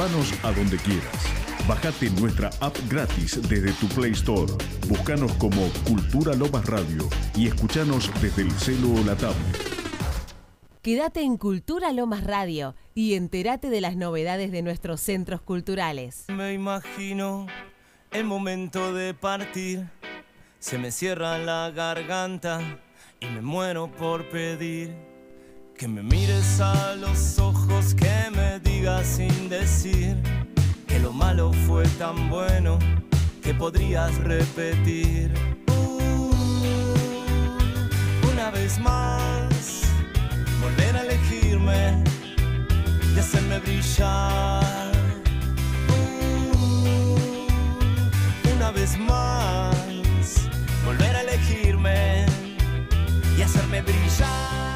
Llévanos a donde quieras. Bájate nuestra app gratis desde tu Play Store. Búscanos como Cultura Lomas Radio y escuchanos desde el celo o la tablet. Quédate en Cultura Lomas Radio y entérate de las novedades de nuestros centros culturales. Me imagino el momento de partir. Se me cierra la garganta y me muero por pedir que me mires a los ojos, que me digas sin decir que lo malo fue tan bueno que podrías repetir. Uh, una vez más volver a elegirme y hacerme brillar. Uh, una vez más, volver a elegirme y hacerme brillar.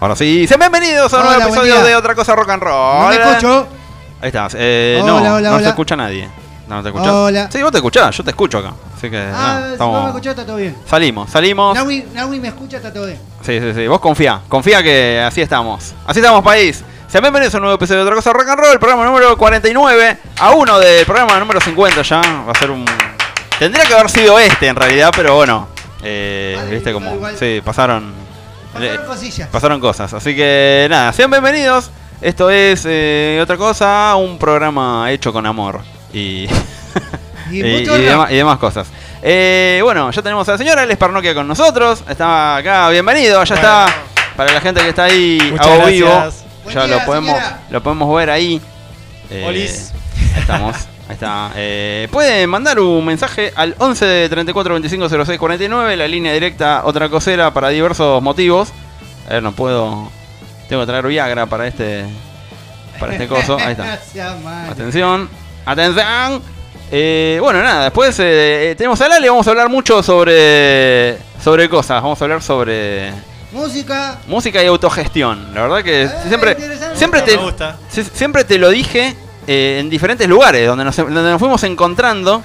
Ahora sí, sean bienvenidos a un nuevo episodio de Otra Cosa Rock and Roll. No me escucho. Ahí estás. Eh, Hola, no, hola, no se escucha nadie. No, no te escuchás. Hola. Sí, vos te escuchás, yo te escucho acá. Así que Ah, si estamos- no me escuchás, está todo bien. salimos, salimos. Nahui, Nahui me escucha, está todo bien. Sí, sí, sí. Vos confía, confía que así estamos. Así estamos, país. Sean bienvenidos a un nuevo episodio de Otra Cosa Rock and Roll, programa número 49, a uno del programa número 50 ya. Va a ser un... Tendría que haber sido este en realidad, pero bueno. eh, Vale, Viste como... igual. Sí, pasaron... Pasaron eh, cosillas. pasaron cosas. Así que nada, sean bienvenidos. Esto es eh, Otra Cosa, un programa hecho con amor. Y... Y demás cosas. Eh, bueno, ya tenemos a la señora, él es Parnoquia con nosotros. Está acá, bienvenido, ya está. Para la gente que está ahí Muchas a gracias. vivo, Buen ya día, lo podemos señora. lo podemos ver ahí. Eh, Olis. Ahí estamos. Ahí está. Eh, pueden mandar un mensaje al 11 de 34 25 06 49, la línea directa otra cosera para diversos motivos. A ver, no puedo. Tengo que traer Viagra para este para este coso. Ahí está. Gracias, man. Atención, atención. Eh, bueno, nada, después eh, tenemos a Lali, vamos a hablar mucho sobre sobre cosas, vamos a hablar sobre Música. música y autogestión. La verdad que Eh, siempre siempre te Me gusta. si- siempre te lo dije eh, en diferentes lugares donde nos, donde nos fuimos encontrando.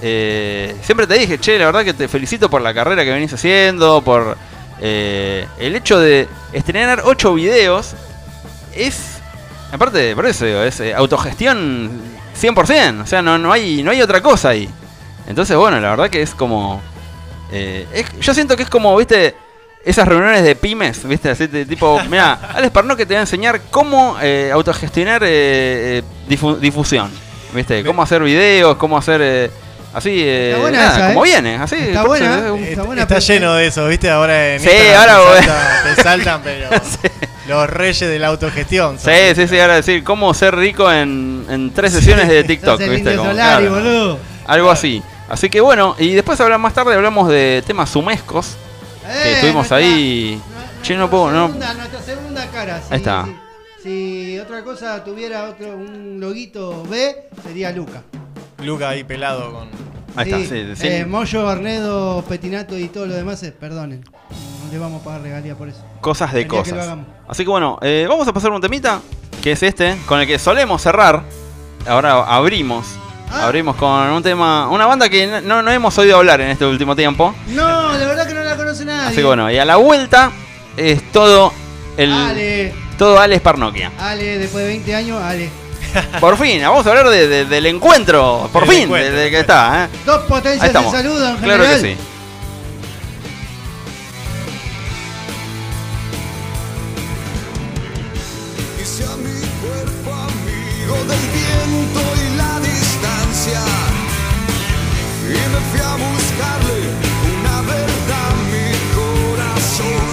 eh, siempre te dije, che, la verdad que te felicito por la carrera que venís haciendo, por eh, el hecho de estrenar 8 videos. Es, aparte, por eso digo, es autogestión 100%, o sea, no, no, hay, no hay otra cosa ahí. Entonces, bueno, la verdad que es como... yo siento que es como, viste, esas reuniones de pymes, viste, así de tipo, mira, Alex Parno que te va a enseñar cómo eh, autogestionar eh, eh, difu- difusión, viste, cómo hacer videos, cómo hacer... eh, Así, eh, nada, esa, como ¿eh? viene, así. Está buena, Está Está, buena, está lleno de eso, ¿viste? Ahora en Sí, Instagram ahora, te, saltan, te saltan, pero los reyes de la autogestión. Sí, sí, sí, ahora decir cómo ser rico en, en tres sesiones de TikTok, ¿viste? Como, Solari, claro, boludo. algo así. Así que bueno, y después hablar más tarde hablamos de temas sumescos. Que Eh, estuvimos nuestra- ahí. Che, no puedo, no. Nuestra segunda cara. Ahí está. Si, si otra cosa tuviera otro un loguito B, sería Luca. Luca ahí pelado con. Ahí está, sí, sí. Eh, Moyo, Arnedo, Petinato y todo lo demás, eh, perdonen. No le vamos a pagar regalía por eso. Cosas de que cosas. Así que bueno, eh, vamos a pasar un temita, que es este, con el que solemos cerrar. Ahora abrimos. Ah. Abrimos con un tema, una banda que no, no hemos oído hablar en este último tiempo. No, la verdad que no la conoce nadie. Así que bueno, y a la vuelta es todo el Ale, todo Alex Parnoquia. Ale, después de 20 años, Ale. Por fin, vamos a hablar de- de- del encuentro, por fin, desde que del está, ¿eh? Dos potencias de saludo en Claro que sí. Me fui a buscarle una verdad a mi corazón.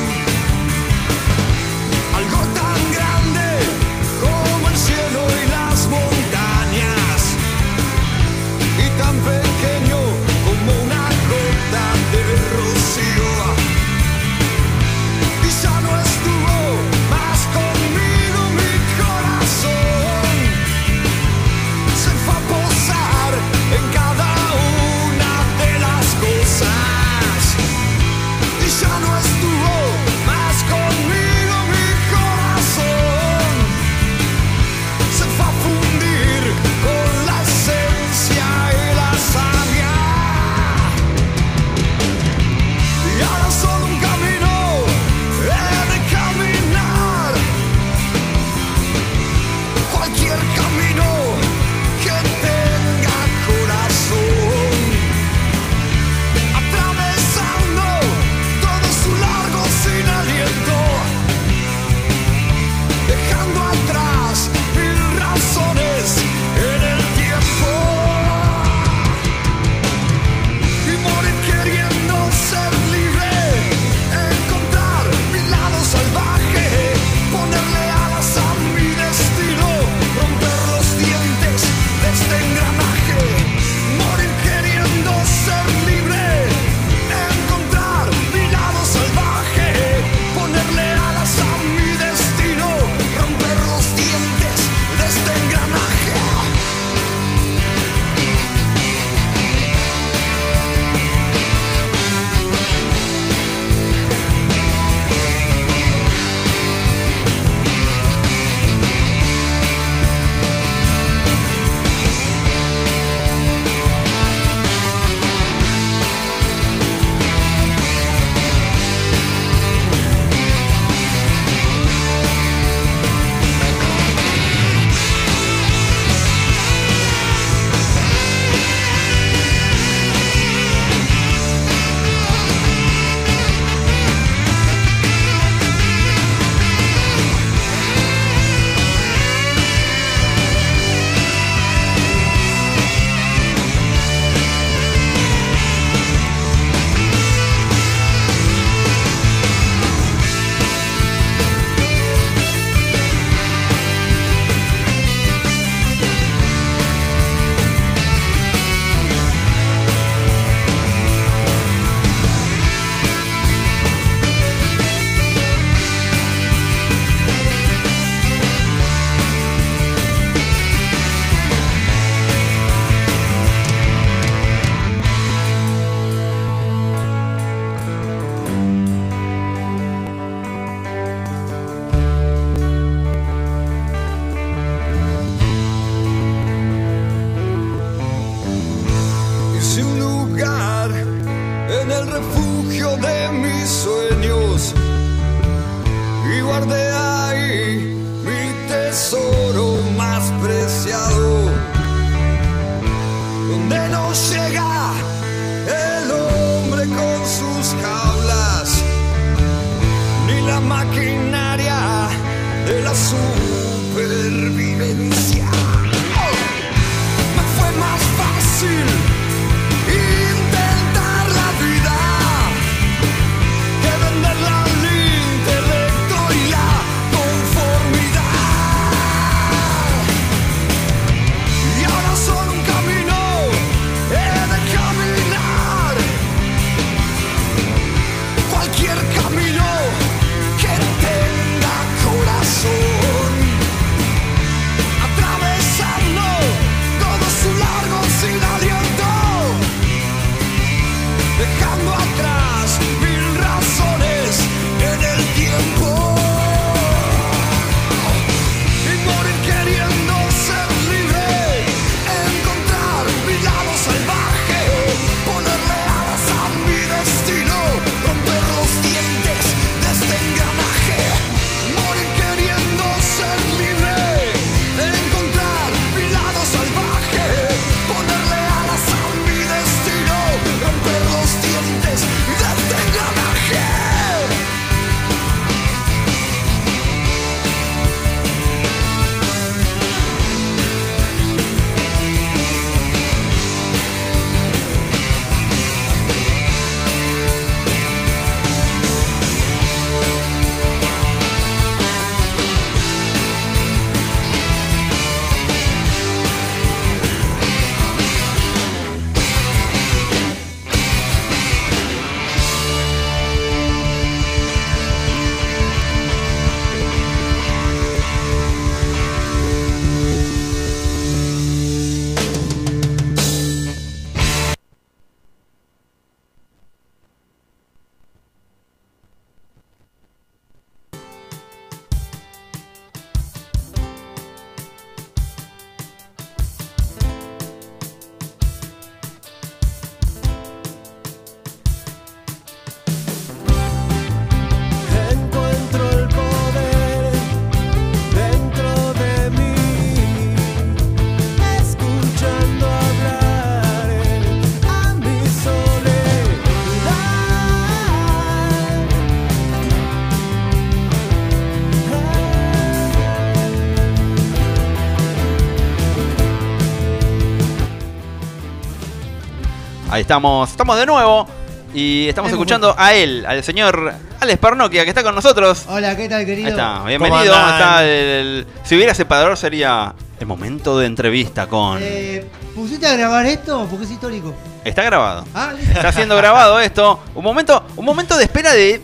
Ahí estamos, estamos de nuevo y estamos escuchando a él, al señor Alex Parnoquia, que está con nosotros. Hola, ¿qué tal, querido? Ahí está, bienvenido. Está el- si hubiera separador sería el momento de entrevista con... Eh, ¿Pusiste a grabar esto? Porque es histórico. Está grabado. Ah, listo. Está siendo grabado esto. Un momento, un momento de espera de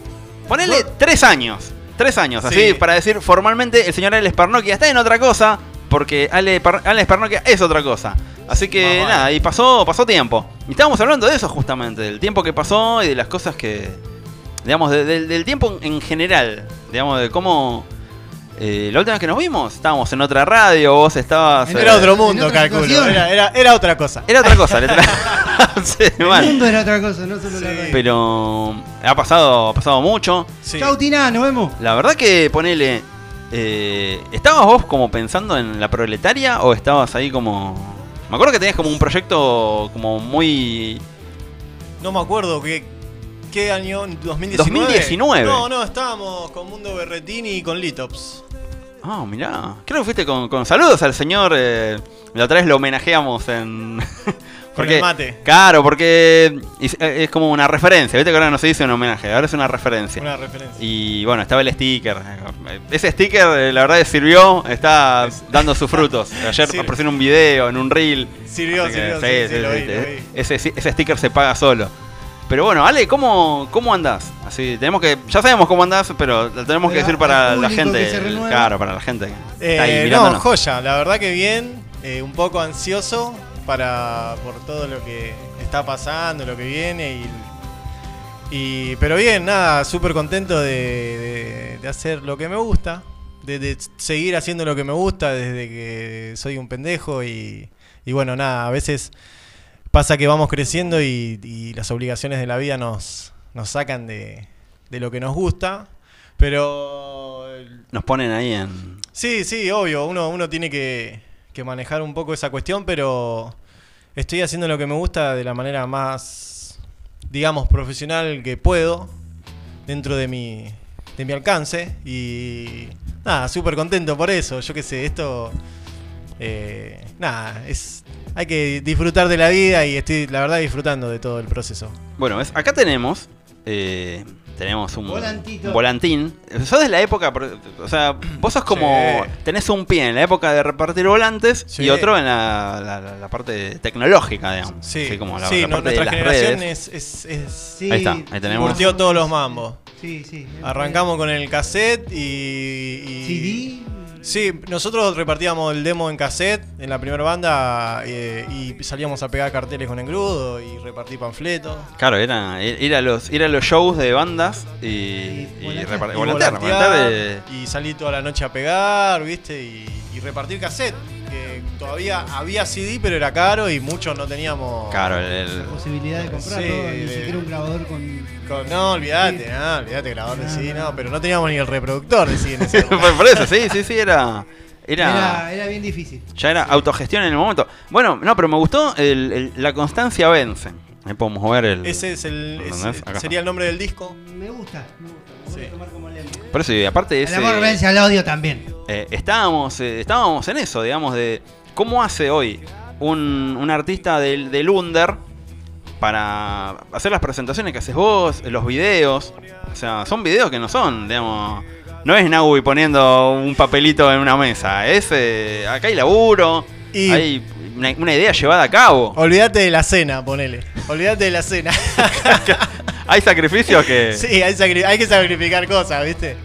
ponerle tres años. Tres años, así Sí. para decir formalmente el señor Alex Parnoquia está en otra cosa. Porque Ale Par- Alex Parnoquia es otra cosa. Así que nada, y pasó, pasó tiempo. Y estábamos hablando de eso justamente, del tiempo que pasó y de las cosas que. Digamos, de- del- del tiempo en general. Digamos, de cómo. eh, la última vez que nos vimos, estábamos en otra radio, vos estabas. Era eh, otro mundo, calculo. Era, era, era otra cosa. Era otra cosa, le tra- Sí, El mal. mundo era otra cosa, no solo la Sí. radio. Pero ha pasado, ha pasado mucho. Sí. Chau, Tina, nos vemos. La verdad que ponele. eh, ¿Estabas vos como pensando en la proletaria o estabas ahí como.? Me acuerdo que tenías como un proyecto como muy. No me acuerdo qué, qué año, 2019. 2019. No, no, estábamos con Mundo Berretini y con Litops. Ah, mirá. Creo que fuiste con, con saludos al señor. eh, la otra vez lo homenajeamos en. Con el mate. Claro, porque es, es como una referencia. Viste que ahora no se dice un homenaje, ahora es una referencia. Una referencia. Y bueno, estaba el sticker. Ese sticker, eh, la verdad, que sirvió. Está dando sus frutos. Ayer apareció en un video, en un reel. Sirvió, que, sirvió, sí, sí, lo vi, lo vi. Ese, ese sticker se paga solo. Pero bueno, Ale, ¿cómo, cómo andás? Así, tenemos que, ya sabemos cómo andás, pero lo tenemos que decir para la gente. Claro, para la gente ahí Eh, no, joya, la verdad que bien. eh, un poco ansioso para por todo lo que está pasando, lo que viene y. y- pero bien, nada, súper contento de, de- de hacer lo que me gusta, de, de seguir haciendo lo que me gusta desde que soy un pendejo y, y bueno, nada, a veces pasa que vamos creciendo y, y las obligaciones de la vida nos, nos sacan de, de lo que nos gusta, pero nos ponen ahí en... Sí, sí, obvio. Uno, uno tiene que, que manejar un poco esa cuestión, pero estoy haciendo lo que me gusta de la manera más, digamos, profesional que puedo, dentro de mi, de mi alcance. Y nada, súper contento por eso. Yo qué sé, esto... eh, nada, es, hay que disfrutar de la vida y estoy, la verdad, disfrutando de todo el proceso. Bueno, ¿ves? acá tenemos... eh, tenemos un, Volantito. volantín. Sos de la época, o sea, vos sos como, Sí. tenés un pie en la época de repartir volantes Sí. y otro en la, la- la- la parte tecnológica, digamos. Sí, Así como la, sí, la no- parte de nuestra las generación redes. es, es, es- Sí, Ahí está, ahí tenemos. curtió todos los mambos. Sí, sí. Arrancamos con el cassette y, y- CD. Sí, nosotros repartíamos el demo en cassette en la primera banda eh, y salíamos a pegar carteles con engrudo y repartir panfletos. Claro, era ir a los, ir a los shows de bandas y, y, y y salir toda la noche a pegar, ¿viste? Y, y repartir cassette. Todavía había CD, pero era caro y muchos no teníamos. Claro, el, el- Posibilidad de comprarlo, Sí, ni siquiera un grabador con. con- no, olvídate, no, olvídate, grabador de CD, no, pero no teníamos ni el reproductor de CD en ese momento. por eso, sí, sí, sí, era, era, Era, era bien difícil. ya era autogestión en el momento. Bueno, no, pero me gustó el- el- la constancia vence. Ahí podemos ver el. Ese es el, sería el nombre del disco. Me gusta, me gusta. Lo voy a Sí. tomar como. Por eso, y aparte de El ese. amor vence al odio también. eh, estábamos, eh, estábamos en eso, digamos, de cómo hace hoy un, un artista del, del Under para hacer las presentaciones que haces vos, los videos. O sea, son videos que no son, digamos. No es Naui poniendo un papelito en una mesa. Es. eh, acá hay laburo. Y- Hay una, una idea llevada a cabo. Olvídate de la cena, ponele. Olvídate de la cena. Hay sacrificios que. sí, hay, sacri- hay que sacrificar cosas, ¿viste?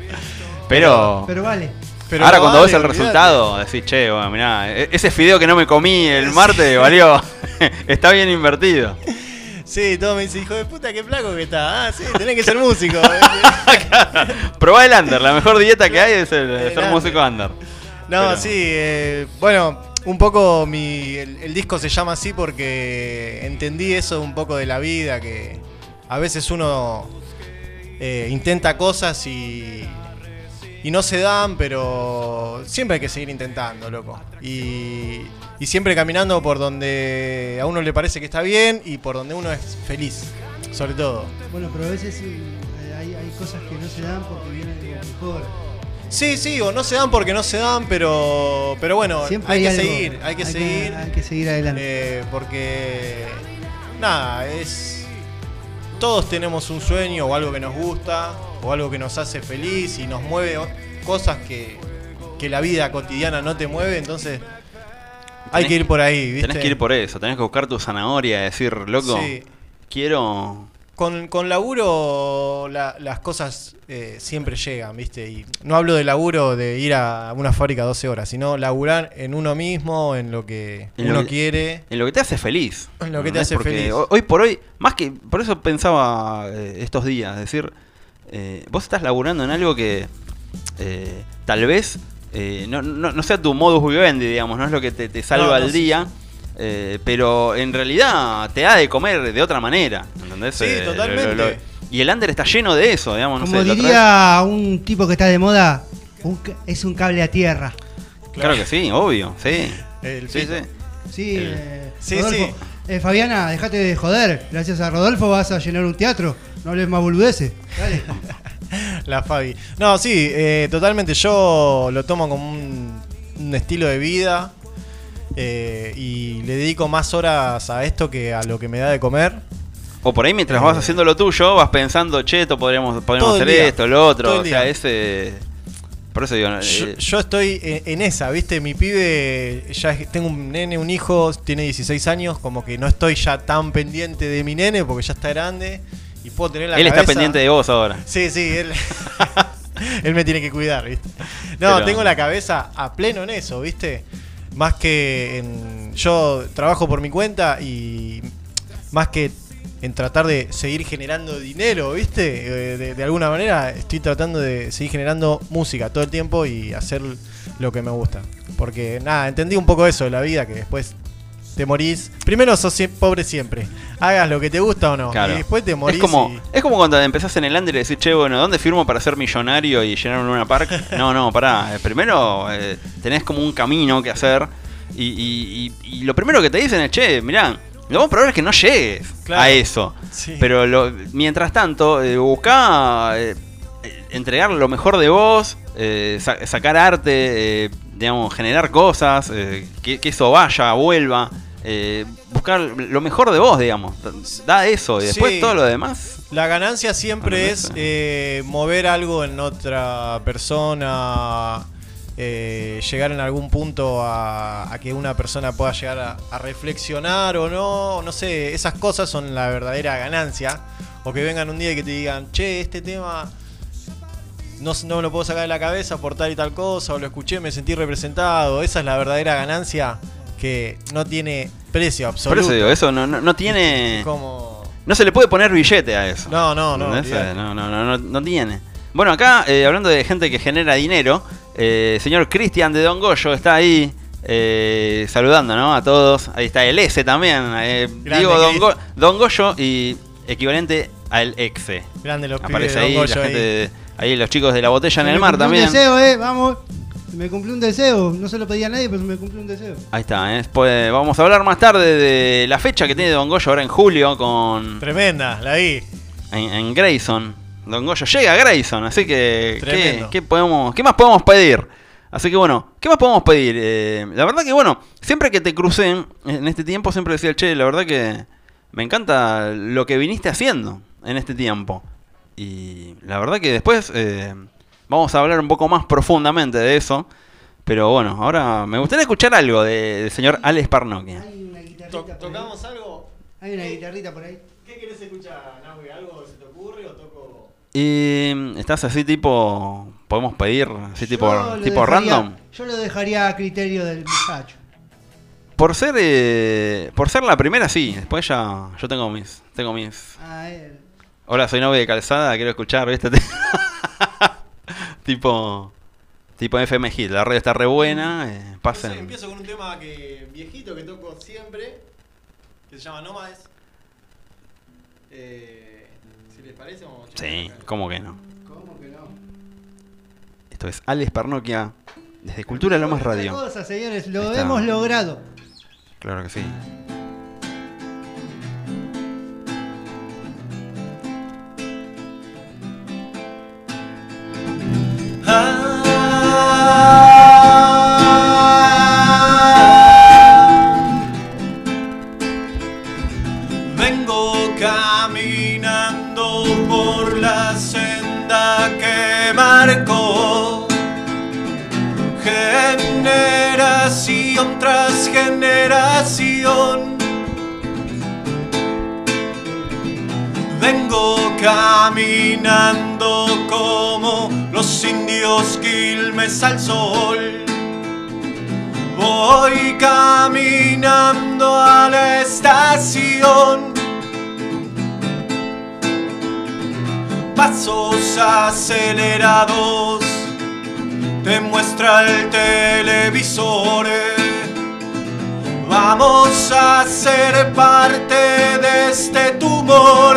pero. Pero vale. Pero Ahora cuando vale, ves el resultado, decís, che, bueno, mirá, e- ese fideo que no me comí el martes valió. Está bien invertido. Sí, todo me dice, hijo de puta, qué flaco que está. Ah, sí, tenés que ser músico. Probá el under, la mejor dieta que hay es el, El ser under. músico under. no, Pero- sí, eh, bueno, un poco mi, el, el disco se llama así porque entendí eso un poco de la vida, que a veces uno eh, intenta cosas y, y no se dan, pero siempre hay que seguir intentando, loco. Y, y siempre caminando por donde a uno le parece que está bien y por donde uno es feliz, sobre todo. Bueno, pero a veces eh, hay, hay cosas que no se dan porque vienen de lo mejor. Sí, sí, o no se dan porque no se dan, pero, pero bueno, Siempre hay, que algo. seguir, hay que seguir. hay que seguir adelante. eh, porque, nada, es. Todos tenemos un sueño o algo que nos gusta, o algo que nos hace feliz y nos mueve cosas que, que la vida cotidiana no te mueve, entonces hay Tenés- que ir por ahí, ¿viste? Tenés que ir por eso, tenés que buscar tu zanahoria y decir, loco, Sí. quiero. Con, con laburo la- las cosas eh, siempre llegan, ¿viste? Y no hablo de laburo de ir a una fábrica 12 horas, sino laburar en uno mismo, en lo que En lo uno que- quiere. En lo que te hace feliz. En lo que te hace Porque feliz. ho- Hoy por hoy, más que. Por eso pensaba eh, estos días, decir, eh, vos estás laburando en algo que eh, tal vez eh, no, no- no sea tu modus vivendi, digamos, no es lo que te, te salva No, no, el sí, día. eh, pero en realidad te da de comer de otra manera, ¿entendés? Sí, Eh, lo- lo- totalmente. lo- y el under está lleno de eso, digamos, no Como sé, diría un tipo que está de moda, un es un cable a tierra. Claro que sí, obvio, sí. El Sí, sí. Sí, El- eh, Sí, sí. Eh, Fabiana, dejate de joder. Gracias a Rodolfo vas a llenar un teatro. No hables más boludeces. Dale. La Fabi. No, sí, eh, totalmente. Yo lo tomo como un, un estilo de vida eh, y le dedico más horas a esto que a lo que me da de comer. O por ahí mientras Eh, vas haciendo lo tuyo, vas pensando, che, esto podríamos, podríamos hacer día, esto, lo otro. todo O sea, día. ese. Por eso digo, Yo, eh, yo estoy en, en esa, ¿viste? Mi pibe, ya es- tengo un nene, un hijo, tiene 16 años, como que no estoy ya tan pendiente de mi nene porque ya está grande y puedo tener la él está pendiente de vos ahora. Sí, sí, él, él me tiene que cuidar, ¿viste? No, Pero- tengo la cabeza a pleno en eso, ¿viste? Más que en... Yo trabajo por mi cuenta y más que en tratar de seguir generando dinero, ¿viste? Eh, De, de alguna manera estoy tratando de seguir generando música todo el tiempo y hacer lo que me gusta. Porque nada, entendí un poco eso de la vida que después te morís. Primero sos pobre siempre. Hagas lo que te gusta o no. Claro. Y después te morís. es como, y- es como cuando empezás en el under y decís, che, bueno, ¿dónde firmo para ser millonario y llenar un Luna Park? No, no, pará. eh, Primero eh, tenés como un camino que hacer. Y- y- y lo primero que te dicen es, che, mirá, lo más probable es que no llegues Claro. a eso. Sí. Pero lo- mientras tanto, eh, buscá eh, eh, entregar lo mejor de vos, eh, sa- sacar arte, digamos, generar cosas, que, que eso vaya, vuelva. buscar lo mejor de vos, digamos. Da eso y después Sí. todo lo demás. La ganancia siempre Bueno, es mover algo en otra persona, eh, llegar en algún punto a, a que una persona pueda llegar a, a reflexionar o no, no sé, esas cosas son la verdadera ganancia. O que vengan un día y que te digan, che, este tema no, no me lo puedo sacar de la cabeza por tal y tal cosa, o lo escuché, me sentí representado. Esa es la verdadera ganancia que no tiene precio Por absoluto. eso digo, eso no, no, no tiene. Como... No se le puede poner billete a eso. No, no, no. No, no, no, no, no tiene. Bueno, acá, eh, hablando de gente que genera dinero, eh, señor Cristian de Don Goyo está ahí eh, saludando ¿no? a todos. Ahí está el S también. eh, digo Don, Cris. Go- Don Goyo y equivalente al exe. Grande los Aparece de Don ahí, la Goyo gente ahí. de- ahí los chicos de la botella en el mar también. Un deseo, eh, vamos. Se me cumplió un deseo. No se lo pedía a nadie, pero se me cumplió un deseo. Ahí está, ¿eh? Después vamos a hablar más tarde de la fecha que tiene Don Goyo ahora en julio con Tremenda, la vi. en, en Grayson. Don Goyo llega a Grayson, así que ¿qué, podemos, ¿qué más podemos pedir? Así que bueno, ¿qué más podemos pedir? Eh, la verdad que bueno, siempre que te crucé en- este tiempo, siempre decía, che, la verdad que me encanta lo que viniste haciendo en este tiempo. Y la verdad que después eh, vamos a hablar un poco más profundamente de eso. Pero bueno, ahora me gustaría escuchar algo de- del señor Alex Parnokia. Hay una guitarrita. To- por ahí. ¿Tocamos algo? Hay una guitarrita por ahí. ¿Qué querés escuchar, Nahue? ¿Algo se te ocurre o toco? Y mm, estás así tipo, podemos pedir así tipo, tipo dejaría- random. Yo lo dejaría a criterio del muchacho. Por ser eh, por ser la primera sí, después ya yo tengo mis tengo mis A él. Hola, soy novia de calzada, quiero escuchar, ¿viste? tipo tipo FM Hit, la radio está re buena, eh, No sé, pasen. empiezo con un tema que viejito que toco siempre, que se llama Nómades. Eh, parece, vamos a Sí. ¿cómo que no? ¿Cómo que no? Esto es Alex Parnokia desde Cultura Lomas Radio. cosa, señores, lo está. hemos logrado. Claro que sí. Vengo marcó generación tras generación. Vengo caminando como los indios Quilmes al sol. Voy caminando a la estación. Pasos acelerados te muestra el televisor. Vamos a ser parte de este tumor.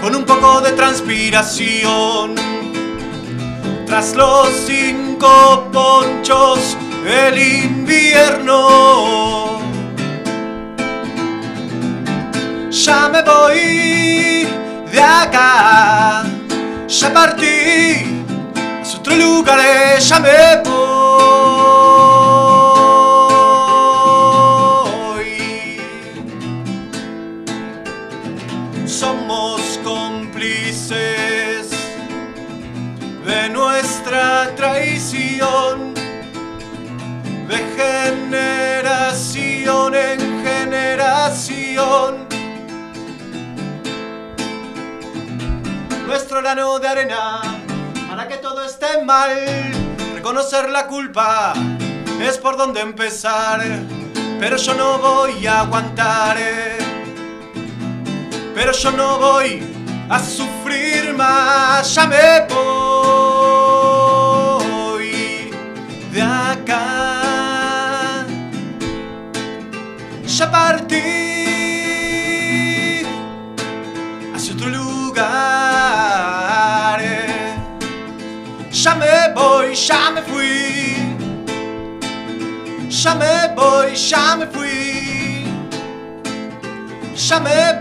Con un poco de transpiración tras los cinco ponchos el invierno. Ya me voy de acá, ya partí a otro lugar, ya me voy. Somos cómplices de nuestra traición, de generación en generación. nuestro grano de arena para que todo esté mal. Reconocer la culpa es por donde empezar, pero yo no voy a aguantar. Pero yo no voy a sufrir más, ya me voy de acá. Ya partí. Ya me voy, ya me fui. Ya me voy, ya me fui. Ya me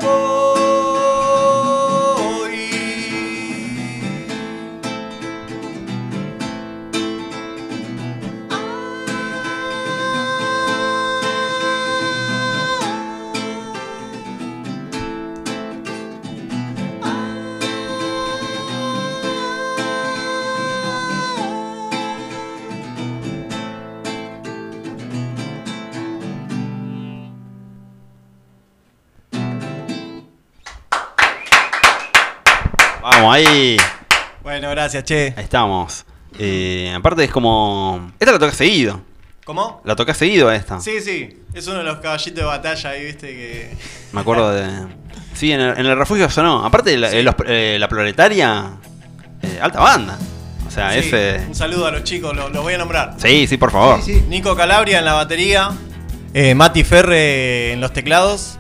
ahí. Bueno, gracias, che. Ahí estamos. Eh, aparte es como... Esta la toca seguido. ¿Cómo? La toca seguido a esta. Sí, sí. Es uno de los caballitos de batalla ahí, viste, que... Me acuerdo de... Sí, en el, en el refugio sonó. Aparte, la, eh, los- eh, la proletaria... alta banda. O sea, Sí, ese... Un saludo a los chicos, lo- los voy a nombrar. Sí, sí, por favor. Sí. Nico Calabria en la batería, Mati Ferre en los teclados,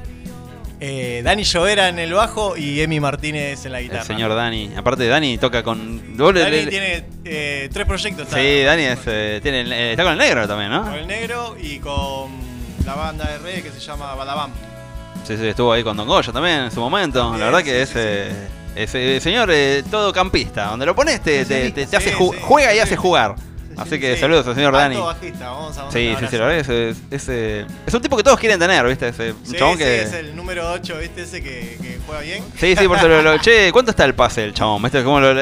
eh, Dani Llovera en el bajo y Emi Martínez en la guitarra. El señor Dani. Aparte, Dani toca con... doble- Dani tiene eh, tres proyectos. Sí, Dani es, eh, tiene, está con el negro también, Con ¿no? el negro y con la banda de reggae que se llama Badabam. Sí, sí, estuvo ahí con Don Goyo también en su momento. La verdad sí, que sí, ese, ese señor todo campista. Donde lo pones te, te- te- te hace Sí, ju- sí. juega y hace jugar. Así que Sí. saludos al señor Dani. Bajista, vamos a Sí, sí, sí, la verdad es, es, eh, es un tipo que todos quieren tener, ¿viste? Ese, Sí, chabón sí, que... es el número 8, ¿viste? Ese que, que juega bien. Sí, sí, por eso lo, lo- Che, ¿cuánto está el pase del chabón? ¿Viste? Como lo-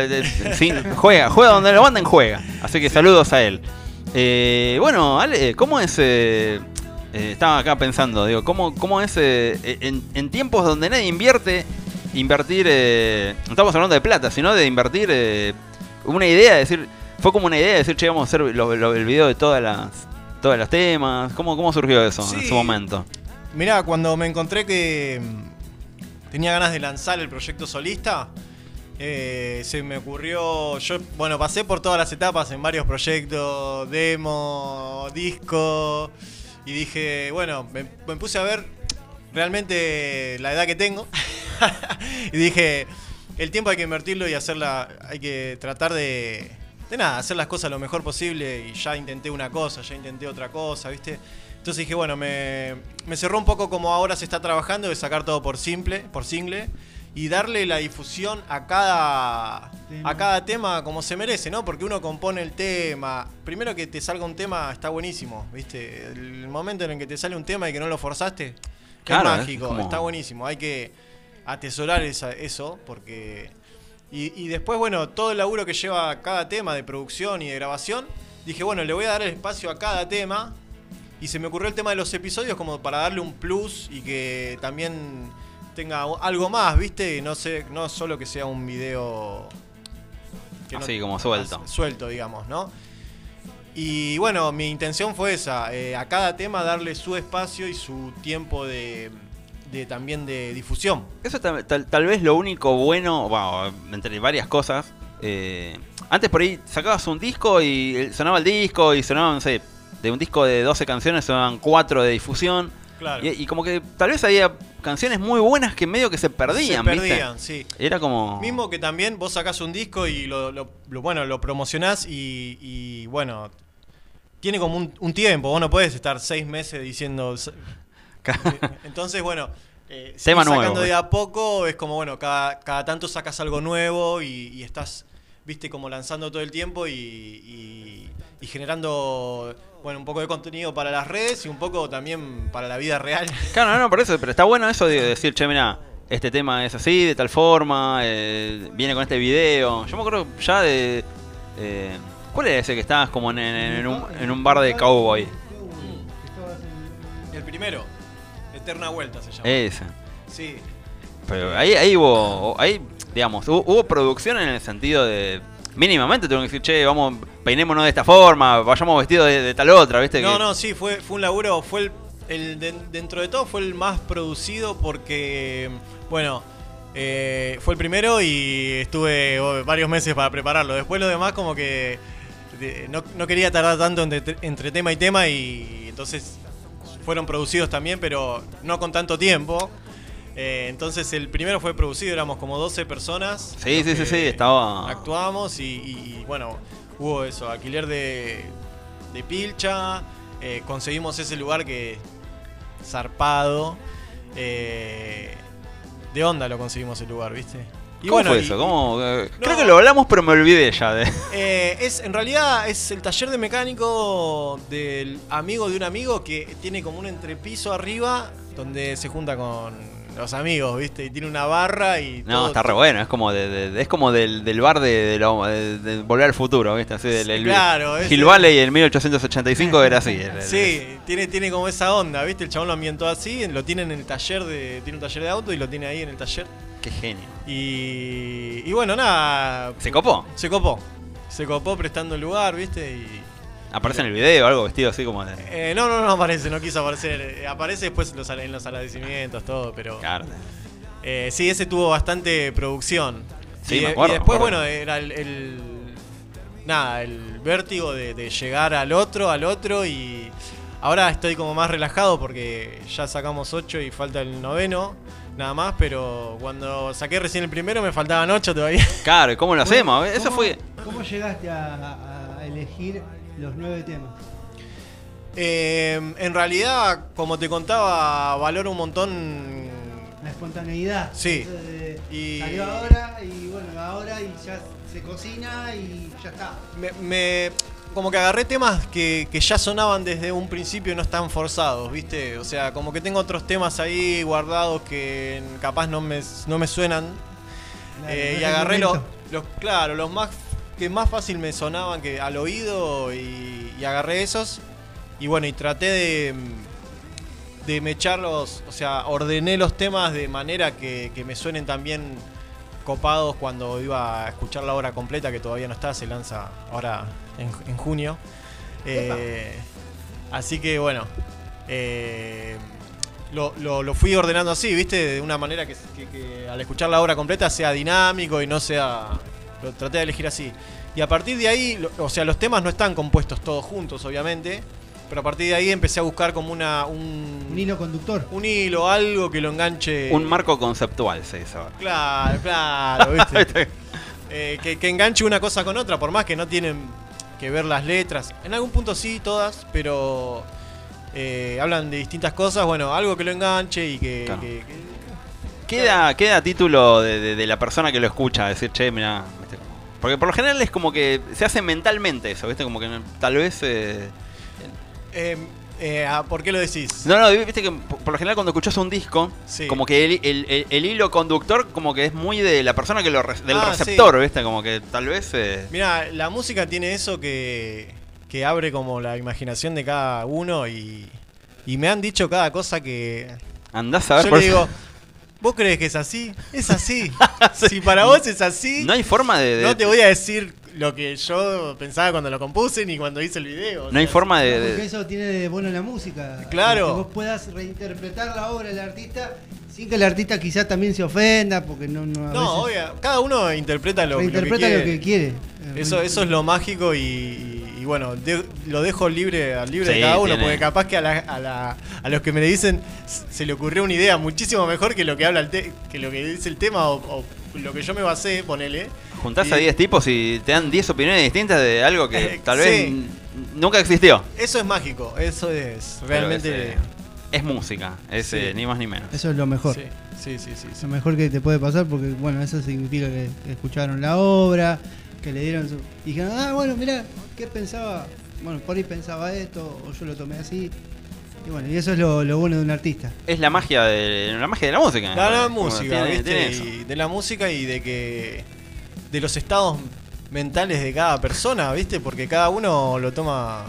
juega, juega donde lo manden, juega. Así que saludos a él. Eh, bueno, Ale, ¿cómo es? eh, eh, estaba acá pensando, digo, ¿cómo, cómo es eh, en, en tiempos donde nadie invierte, invertir, eh, no estamos hablando de plata, sino de invertir eh, una idea, de decir, fue como una idea de decir, che, vamos a hacer lo- lo- el video de todas las, todos los temas. ¿Cómo, cómo surgió eso en su momento? Mirá, cuando me encontré que mm, tenía ganas de lanzar el proyecto solista, eh, se me ocurrió. Yo, bueno, pasé por todas las etapas en varios proyectos, demo, disco, y dije, bueno, me, me puse a ver realmente la edad que tengo, y dije, el tiempo hay que invertirlo y hacerla, hay que tratar de, de nada, hacer las cosas lo mejor posible, y ya intenté una cosa, ya intenté otra cosa, ¿viste? Entonces dije, bueno, me, me cerró un poco como ahora se está trabajando de sacar todo por simple, por single y darle la difusión a cada Tema. a cada tema como se merece, ¿no? Porque uno compone el tema. Primero que te salga un tema está buenísimo, ¿viste? El momento en el que te sale un tema y que no lo forzaste Claro, es es mágico, como- está buenísimo. Hay que atesorar esa- eso porque y, y después, bueno, todo el laburo que lleva cada tema de producción y de grabación, dije, bueno, le voy a dar el espacio a cada tema. Y se me ocurrió el tema de los episodios como para darle un plus y que también tenga algo más, ¿viste? No sé, no solo que sea un video que no- Así como suelto. Suelto, digamos, ¿no? Y bueno, mi intención fue esa, eh, a cada tema darle su espacio y su tiempo de, de también de difusión. Eso es tal, tal- tal vez lo único bueno, bueno, entre varias cosas. eh, antes por ahí sacabas un disco y eh, sonaba el disco y sonaban, no sé, de un disco de 12 canciones sonaban 4 de difusión. Claro. Y, y como que tal vez había canciones muy buenas que medio que se perdían, Se ¿viste? perdían, sí. Era como... Mismo que también vos sacás un disco y lo, lo- lo- bueno, lo promocionás y, y, bueno, tiene como un, un tiempo, vos no podés estar seis meses diciendo... Entonces, bueno, eh, sacando de a poco es como, bueno, cada, cada tanto sacas algo nuevo y, y estás, viste, como lanzando todo el tiempo y, y- y generando, bueno, un poco de contenido para las redes y un poco también para la vida real. Claro, no, no, por eso, pero está bueno eso de decir, che, mira, este tema es así, de tal forma, eh, viene con este video. Yo me acuerdo ya de... eh, ¿Cuál era ese que estabas como en, en- en un, en un bar de cowboy? El primero, Eterna Vuelta se llama. Ese. Sí. Pero ahí, ahí hubo, ahí, digamos, hubo, hubo producción en el sentido de... Mínimamente tuvieron que decir, che, vamos, peinémonos de esta forma, vayamos vestidos de, de tal otra, ¿viste? No, Que- no, sí, fue, fue un laburo, fue el, el de- dentro de todo fue el más producido porque, bueno, eh, fue el primero y estuve oh, varios meses para prepararlo. Después lo demás como que de- no, no quería tardar tanto entre, entre tema y tema y entonces fueron producidos también, pero no con tanto tiempo. Eh, entonces el primero fue producido, éramos como 12 personas. Sí, sí, sí, sí, estaba. Actuamos y, y, y, bueno, hubo eso, alquiler de, de pilcha, eh, conseguimos ese lugar que zarpado. eh, de onda lo conseguimos el lugar, ¿viste? Y ¿Cómo fue y- eso? ¿Cómo, No. Creo que lo hablamos, pero me olvidé ya de. eh, es, en realidad es el taller de mecánico del amigo de un amigo que tiene como un entrepiso arriba donde se junta con los amigos, ¿viste? Y tiene una barra y No, todo- está re bueno, es como de, de- es como del, del bar de, de Volver al Futuro, ¿viste? Así del el- Claro, ese- Hill Valley en 1885 era así. el- el- Sí, tiene, tiene como esa onda, ¿viste? El chabón lo ambientó así, lo tiene en el taller de. Tiene un taller de auto y lo tiene ahí en el taller. Qué genio. Y. Y bueno, nada. ¿Se copó? Se copó. Se copó prestando el lugar, ¿viste? Y. Aparece en el video algo vestido así como de. Eh, no, no, no aparece, no quiso aparecer. Eh, aparece después en los, en los agradecimientos, todo, pero. Claro. Eh, sí, ese tuvo bastante producción. Sí, y, me acuerdo, y después, me acuerdo. bueno, era el, el- Nada, el vértigo de, de llegar al otro, al otro y. Ahora estoy como más relajado porque ya sacamos 8 y falta el noveno, nada más, pero cuando saqué recién el primero me faltaban 8 todavía. Claro, ¿y cómo lo hacemos? Eso ¿Cómo- fue. ¿Cómo llegaste a, elegir los nueve temas? Eh, en realidad, como te contaba, valoro un montón La espontaneidad. Sí. De- Y- Salió ahora y bueno, ahora y ya se cocina y ya está. me, me- como que agarré temas que, que ya sonaban desde un principio y no están forzados, ¿viste? O sea, como que tengo otros temas ahí guardados que capaz no me, no me suenan. Claro, Eh, no y agarré los, los, claro, los más que más fácil me sonaban que al oído y, y agarré esos. Y bueno, y traté de, de mecharlos, o sea, ordené los temas de manera que, que me suenen también copados cuando iba a escuchar la obra completa, que todavía no está, se lanza ahora en, en junio. Eh, así que bueno, eh, lo, lo- lo fui ordenando así, ¿viste? De una manera que, que- que al escuchar la obra completa sea dinámico y no sea... Lo traté de elegir así. Y a partir de ahí, lo- o sea, los temas no están compuestos todos juntos, obviamente. Pero a partir de ahí empecé a buscar como una... Un, Un hilo conductor. un hilo, algo que lo enganche... Un marco conceptual se dice ahora. Claro, claro, ¿viste? Eh, que, que enganche una cosa con otra, por más que no tienen que ver las letras. En algún punto sí, todas, pero eh, hablan de distintas cosas. Bueno, algo que lo enganche y que. Claro. que- que- Queda, queda a título de, de- de la persona que lo escucha, decir, che, mira. Porque por lo general es como que se hace mentalmente eso, ¿viste? Como que tal vez. eh, eh, eh, ah, ¿Por qué lo decís? No, no, viste que por lo general cuando escuchas un disco, Sí. como que el, el- el- el hilo conductor como que es muy de la persona que lo del Ah, receptor, ¿viste? Como que tal vez eh, Mira, la música tiene eso que, que abre como la imaginación de cada uno y, y me han dicho cada cosa que. andás a ver Yo por le eso- digo, ¿vos crees que es así? Es así. Si para vos es así. No hay forma de, de- No te voy a decir lo que yo pensaba cuando lo compuse ni cuando hice el video. o no hay forma de, Porque eso tiene de bueno la música. Claro. Que vos puedas reinterpretar la obra del artista sin que el artista quizás también se ofenda, porque no. No, No, obvio, cada uno interpreta lo, lo que quiere. lo que quiere. Eso, eso es lo mágico y, y- y bueno, de- lo dejo libre al libre Sí, de cada uno, tiene- porque capaz que a, la- a, la- a los que me le dicen se le ocurrió una idea muchísimo mejor que lo que habla el te- que lo que dice el tema o, o lo que yo me basé, ponele. Juntás Y- a 10 tipos y te dan 10 opiniones distintas de algo que Eh, tal vez sí. nunca existió. Eso es mágico, eso es realmente. es, eh, es música, es Sí. eh, ni más ni menos. Eso es lo mejor. sí, sí, sí, sí, sí. Lo mejor que te puede pasar porque, bueno, eso significa que escucharon la obra, que le dieron su... Y dijeron, ah, bueno, mirá, ¿qué pensaba? Bueno, por ahí pensaba esto, o yo lo tomé así. Y bueno, y eso es lo, lo bueno de un artista. Es la magia de la magia de la música. La, la música, tiene- ¿viste? tiene eso. Y de la música y de que. De los estados mentales de cada persona, ¿viste? Porque cada uno lo toma.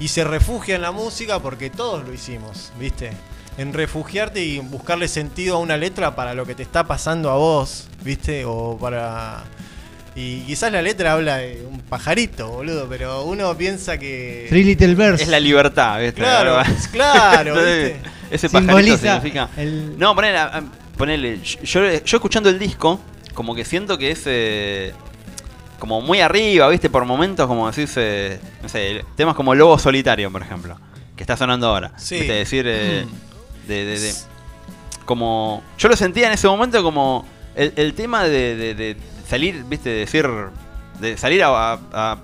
y se refugia en la música porque todos lo hicimos, ¿viste? En refugiarte y buscarle sentido a una letra para lo que te está pasando a vos, ¿viste? O para. Y quizás la letra habla de un pajarito, boludo, pero uno piensa que. Three Little Birds. Es la libertad, ¿viste? Claro, claro, Entonces, ¿viste? Ese pajarito Simboliza significa. el- No, ponele, a- a- ponele, yo, yo escuchando el disco, como que siento que es eh, como muy arriba, ¿viste? Por momentos, como decís, eh, no sé, temas como Lobo Solitario, por ejemplo. Que está sonando ahora. Sí. ¿Viste? Decir, eh, de, de- de- como, yo lo sentía en ese momento como el, el tema de, de- de salir, viste, de decir, de salir a, a- a-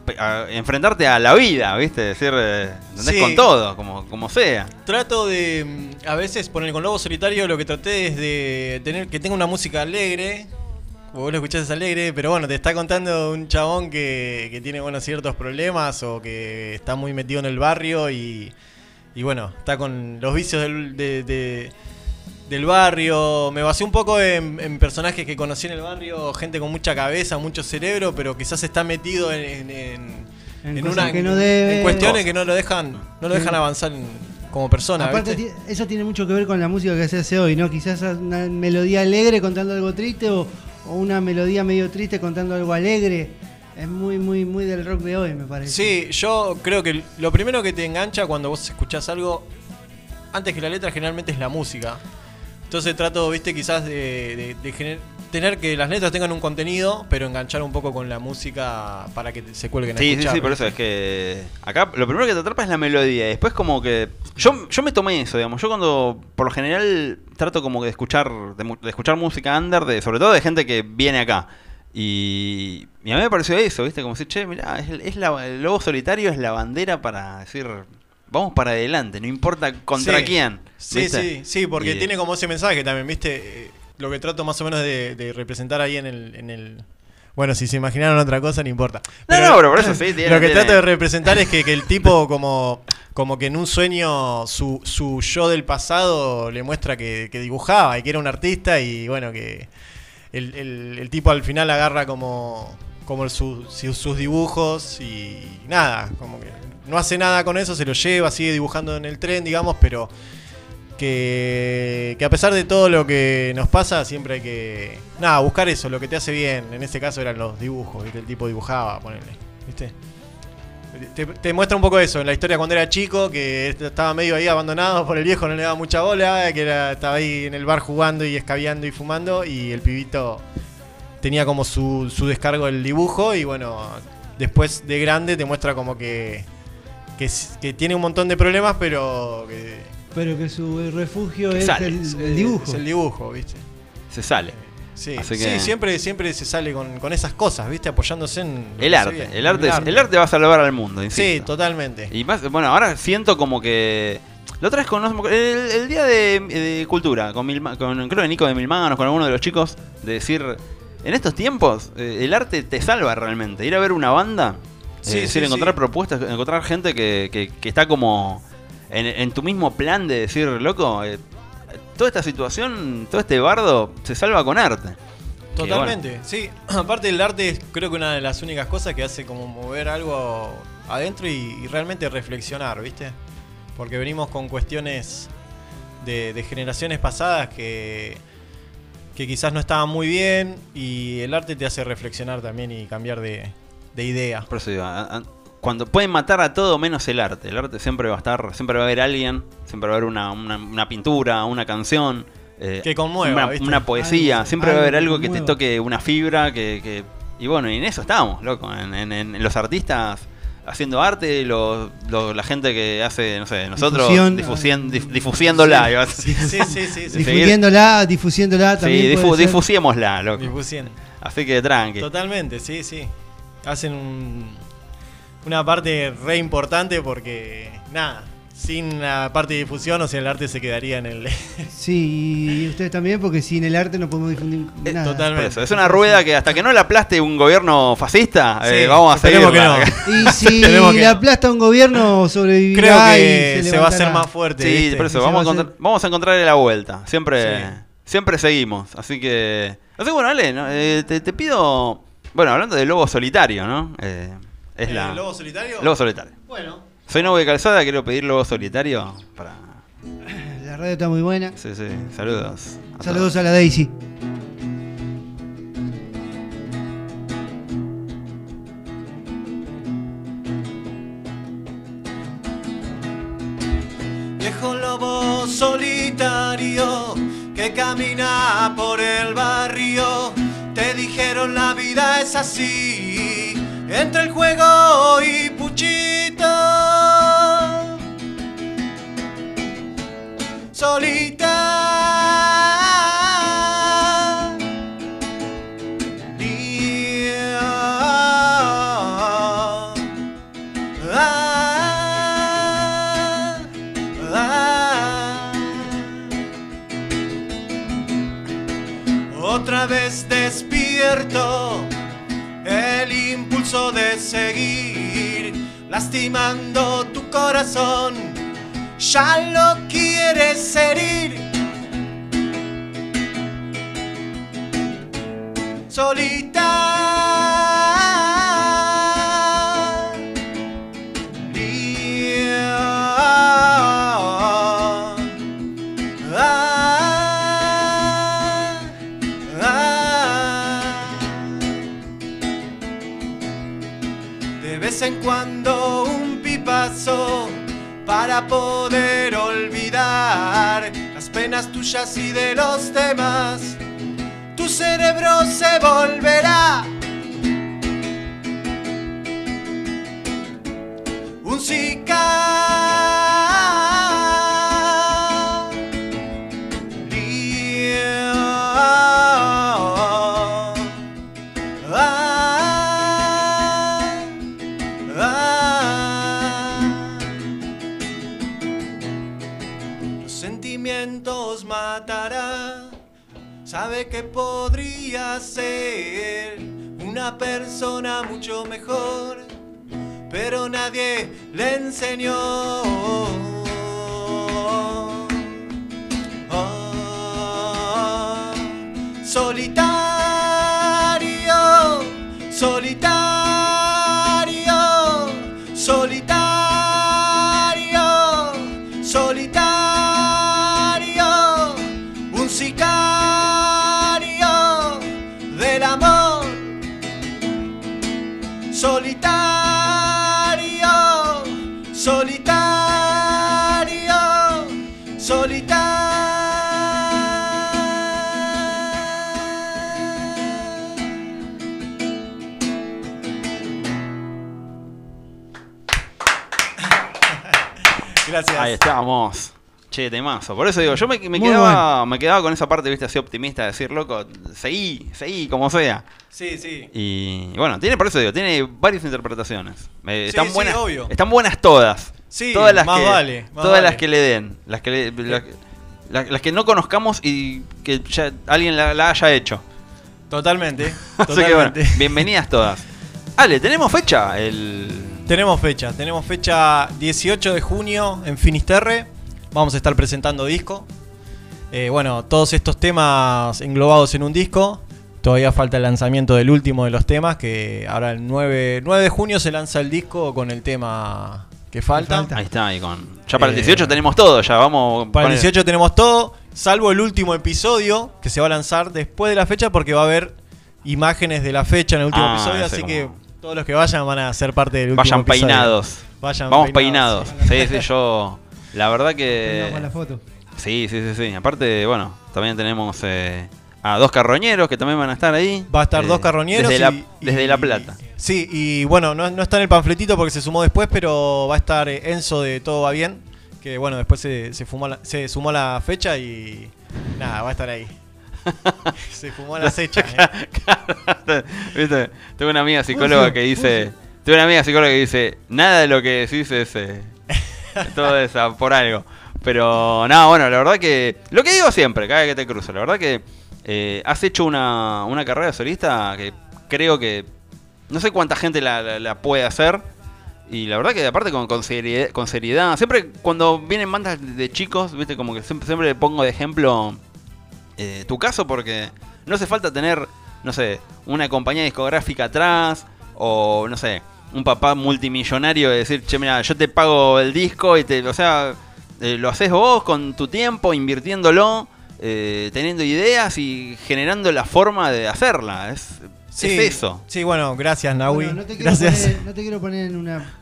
a enfrentarte a la vida, viste, decir. Sí. con todo, como, como sea. Trato de. mm, A veces poner con Lobo Solitario lo que traté es de tener que tenga una música alegre. Vos lo escuchás es alegre, pero bueno, te está contando un chabón que, que tiene bueno, ciertos problemas o que está muy metido en el barrio y, y bueno, está con los vicios del, de- de- del barrio. Me basé un poco en, en personajes que conocí en el barrio, gente con mucha cabeza, mucho cerebro, pero quizás está metido en, en- una- que no debe. en cuestiones que no lo dejan, no lo dejan avanzar en- como persona. Aparte, eso tiene mucho que ver con la música que se hace hoy, ¿no? Quizás una melodía alegre contando algo triste o, o una melodía medio triste contando algo alegre. Es muy, muy, muy del rock de hoy, me parece. Sí, yo creo que lo primero que te engancha cuando vos escuchás algo, antes que la letra, generalmente es la música. Entonces trato, viste, quizás de, de- de tener que las letras tengan un contenido, pero enganchar un poco con la música para que se cuelguen a Sí, sí, escuchar, sí, por eso es que acá lo primero que te atrapa es la melodía. y Después como que yo, yo me tomé eso, digamos. Yo cuando por lo general trato como de escuchar de, de escuchar música under, de, sobre todo de gente que viene acá. Y, y a mí me pareció eso, ¿viste? Como decir, che, mirá, es, es la, el lobo solitario es la bandera para decir, vamos para adelante, no importa contra Sí. quién. Sí, sí, sí, porque Y- tiene como ese mensaje también, ¿viste? Lo que trato más o menos de, de representar ahí en el, en el... Bueno, si se imaginaron otra cosa, no importa. No, no, pero por eso sí, tiene- Lo que tiene- trato de representar es que, que el tipo como, como que en un sueño su, su yo del pasado le muestra que, que dibujaba y que era un artista y bueno, que el, el- el tipo al final agarra como, como su- su- sus dibujos y nada, como que no hace nada con eso, se lo lleva, sigue dibujando en el tren, digamos, pero que, a pesar de todo lo que nos pasa, siempre hay que, nada, buscar eso, lo que te hace bien. En este caso eran los dibujos, ¿viste? el tipo dibujaba, ponele, ¿viste? Te, muestra un poco eso, en la historia cuando era chico, que estaba medio ahí abandonado por el viejo, no le daba mucha bola, que estaba ahí en el bar jugando y escabeando y fumando, y el pibito tenía como su, su descargo del dibujo, y bueno, después de grande te muestra como que, que, que tiene un montón de problemas, pero que Pero que su refugio es sale, el, es, el dibujo. es el dibujo, ¿viste? Se sale. Sí, Así sí, que- siempre, siempre se sale con, con esas cosas, ¿viste? Apoyándose en... El arte, el arte, es- el arte va a salvar al mundo, insisto. Sí, totalmente. Y más, bueno, ahora siento como que. La otra vez con el, el día de, de cultura, con, Milma- con creo que Nico de Milmanos, con alguno de los chicos, de decir, en estos tiempos, eh, el arte te salva realmente. Ir a ver una banda, eh, Sí, decir, sí, encontrar sí. propuestas, encontrar gente que, que- que está como en, en tu mismo plan de decir, loco, eh, toda esta situación, todo este bardo se salva con arte. Totalmente, sí. Aparte el arte es creo que una de las únicas cosas que hace como mover algo adentro y, y realmente reflexionar, ¿viste? Porque venimos con cuestiones de, de generaciones pasadas que, que quizás no estaban muy bien y el arte te hace reflexionar también y cambiar de, de idea. Por eso cuando pueden matar a todo menos el arte. El arte siempre va a estar, siempre va a haber alguien, siempre va a haber una, una- una pintura, una canción. eh, Que conmueva, una, ¿viste? una poesía. Siempre va a haber algo que que te toque una fibra, que, que- y bueno, y en eso estamos, loco. En, en- en los artistas haciendo arte, los- los- la gente que hace, no sé, nosotros Difusión. dif- difusiéndola. Sí, sí, sí, sí. Difundiéndola, difusiéndola Sí, también. difu- ser. difusiémosla, loco. Difusión. Así que tranqui. Totalmente, sí, sí. Hacen un- una parte re importante porque, nada, sin la parte de difusión, o sea, el arte se quedaría en el... Sí, y ustedes también, porque sin el arte no podemos difundir Eh, nada. Totalmente. eso, es una rueda que hasta que no la aplaste un gobierno fascista, Sí, eh, vamos a seguir. que no. Y si que le no. aplasta un gobierno, sobrevivirá Creo y que se, va a hacer más fuerte. Sí, ¿viste? por eso, vamos a, va a encontrar, hacer- vamos a encontrarle la vuelta. Siempre, Sí. siempre seguimos. Así que. Así que bueno, Ale, ¿no? Eh, te, te pido. Bueno, hablando de lobo solitario, ¿no? Eh, es Eh, la. ¿Lobo solitario? Lobo solitario. Bueno. Soy Novo de Calzada, quiero pedir lobo solitario para. La radio está muy buena. Sí, sí, saludos. a Saludos a la Daisy. Viejo lobo solitario que camina por el barrio. Te dijeron la vida es así, entre el juego y puchita. Solita. De seguir lastimando tu corazón. Ya lo quieres herir. Solitaria. Cuando un pipazo para poder olvidar las penas tuyas y de los demás. Tu cerebro se volverá un sicario. Sabe que podría ser una persona mucho mejor, pero nadie le enseñó. Ah, solitario, Ahí estamos. Che, temazo. Por eso digo, yo me, quedaba, me quedaba con esa parte, viste, así optimista de decir, loco, seguí, seguí, como sea. Sí, sí. Y bueno, tiene, por eso digo, tiene varias interpretaciones. Eh, Sí, están sí, buenas, obvio. están buenas todas. Sí, todas las más que, vale, más todas vale. las que le den, las que le- la- la- las que no conozcamos y que ya alguien la, la haya hecho. Totalmente. Así que bueno, Totalmente. bienvenidas todas. Ale, tenemos fecha el Tenemos fecha, tenemos fecha 18 de junio en Finisterre. Vamos a estar presentando disco. Eh, bueno, todos estos temas englobados en un disco. Todavía falta el lanzamiento del último de los temas, que ahora el 9, 9 de junio se lanza el disco con el tema que falta. falta. Ahí está, ahí con. Ya para el Eh, 18 tenemos todo, ya vamos. Para el con 18 tenemos todo, salvo el último episodio que se va a lanzar después de la fecha porque va a haber imágenes de la fecha en el último Ah, episodio, así como- que todos los que vayan van a ser parte del último Vayan episodio. peinados. Vayan Vamos peinados. peinados, Sí, sí, yo. La verdad que. La foto. Sí, sí, sí, sí. Aparte, bueno, también tenemos eh, a dos carroñeros que también van a estar ahí. Va a estar Eh, dos carroñeros. Desde, la, y- desde y- La Plata. Sí, y bueno, no, no está en el panfletito porque se sumó después, pero va a estar eh, Enzo de Todo Va Bien, que bueno, después se, se, fumó la- se sumó la fecha y nada, va a estar ahí. se fumó la fecha. eh. ¿Viste? Tengo una amiga psicóloga que dice. Tengo una amiga psicóloga que dice. Nada de lo que decís es. eh, todo es ah, por algo. Pero, no, bueno, la verdad que. Lo que digo siempre, cada vez que te cruzo, la verdad que. eh, has hecho una, una carrera solista que creo que. No sé cuánta gente la, la- la puede hacer. Y la verdad que aparte con, con, seriedad, con seriedad. Siempre cuando vienen bandas de chicos, viste, como que siempre, siempre pongo de ejemplo eh, tu caso porque no hace falta tener, no sé, una compañía discográfica atrás o, no sé, un papá multimillonario de decir, che, mira, yo te pago el disco y te, o sea, eh, lo haces vos con tu tiempo, invirtiéndolo, eh, teniendo ideas y generando la forma de hacerla. Es, Sí, es eso. Sí, bueno, gracias Nahui. Bueno, no, te quiero gracias. poner, no te quiero poner en una,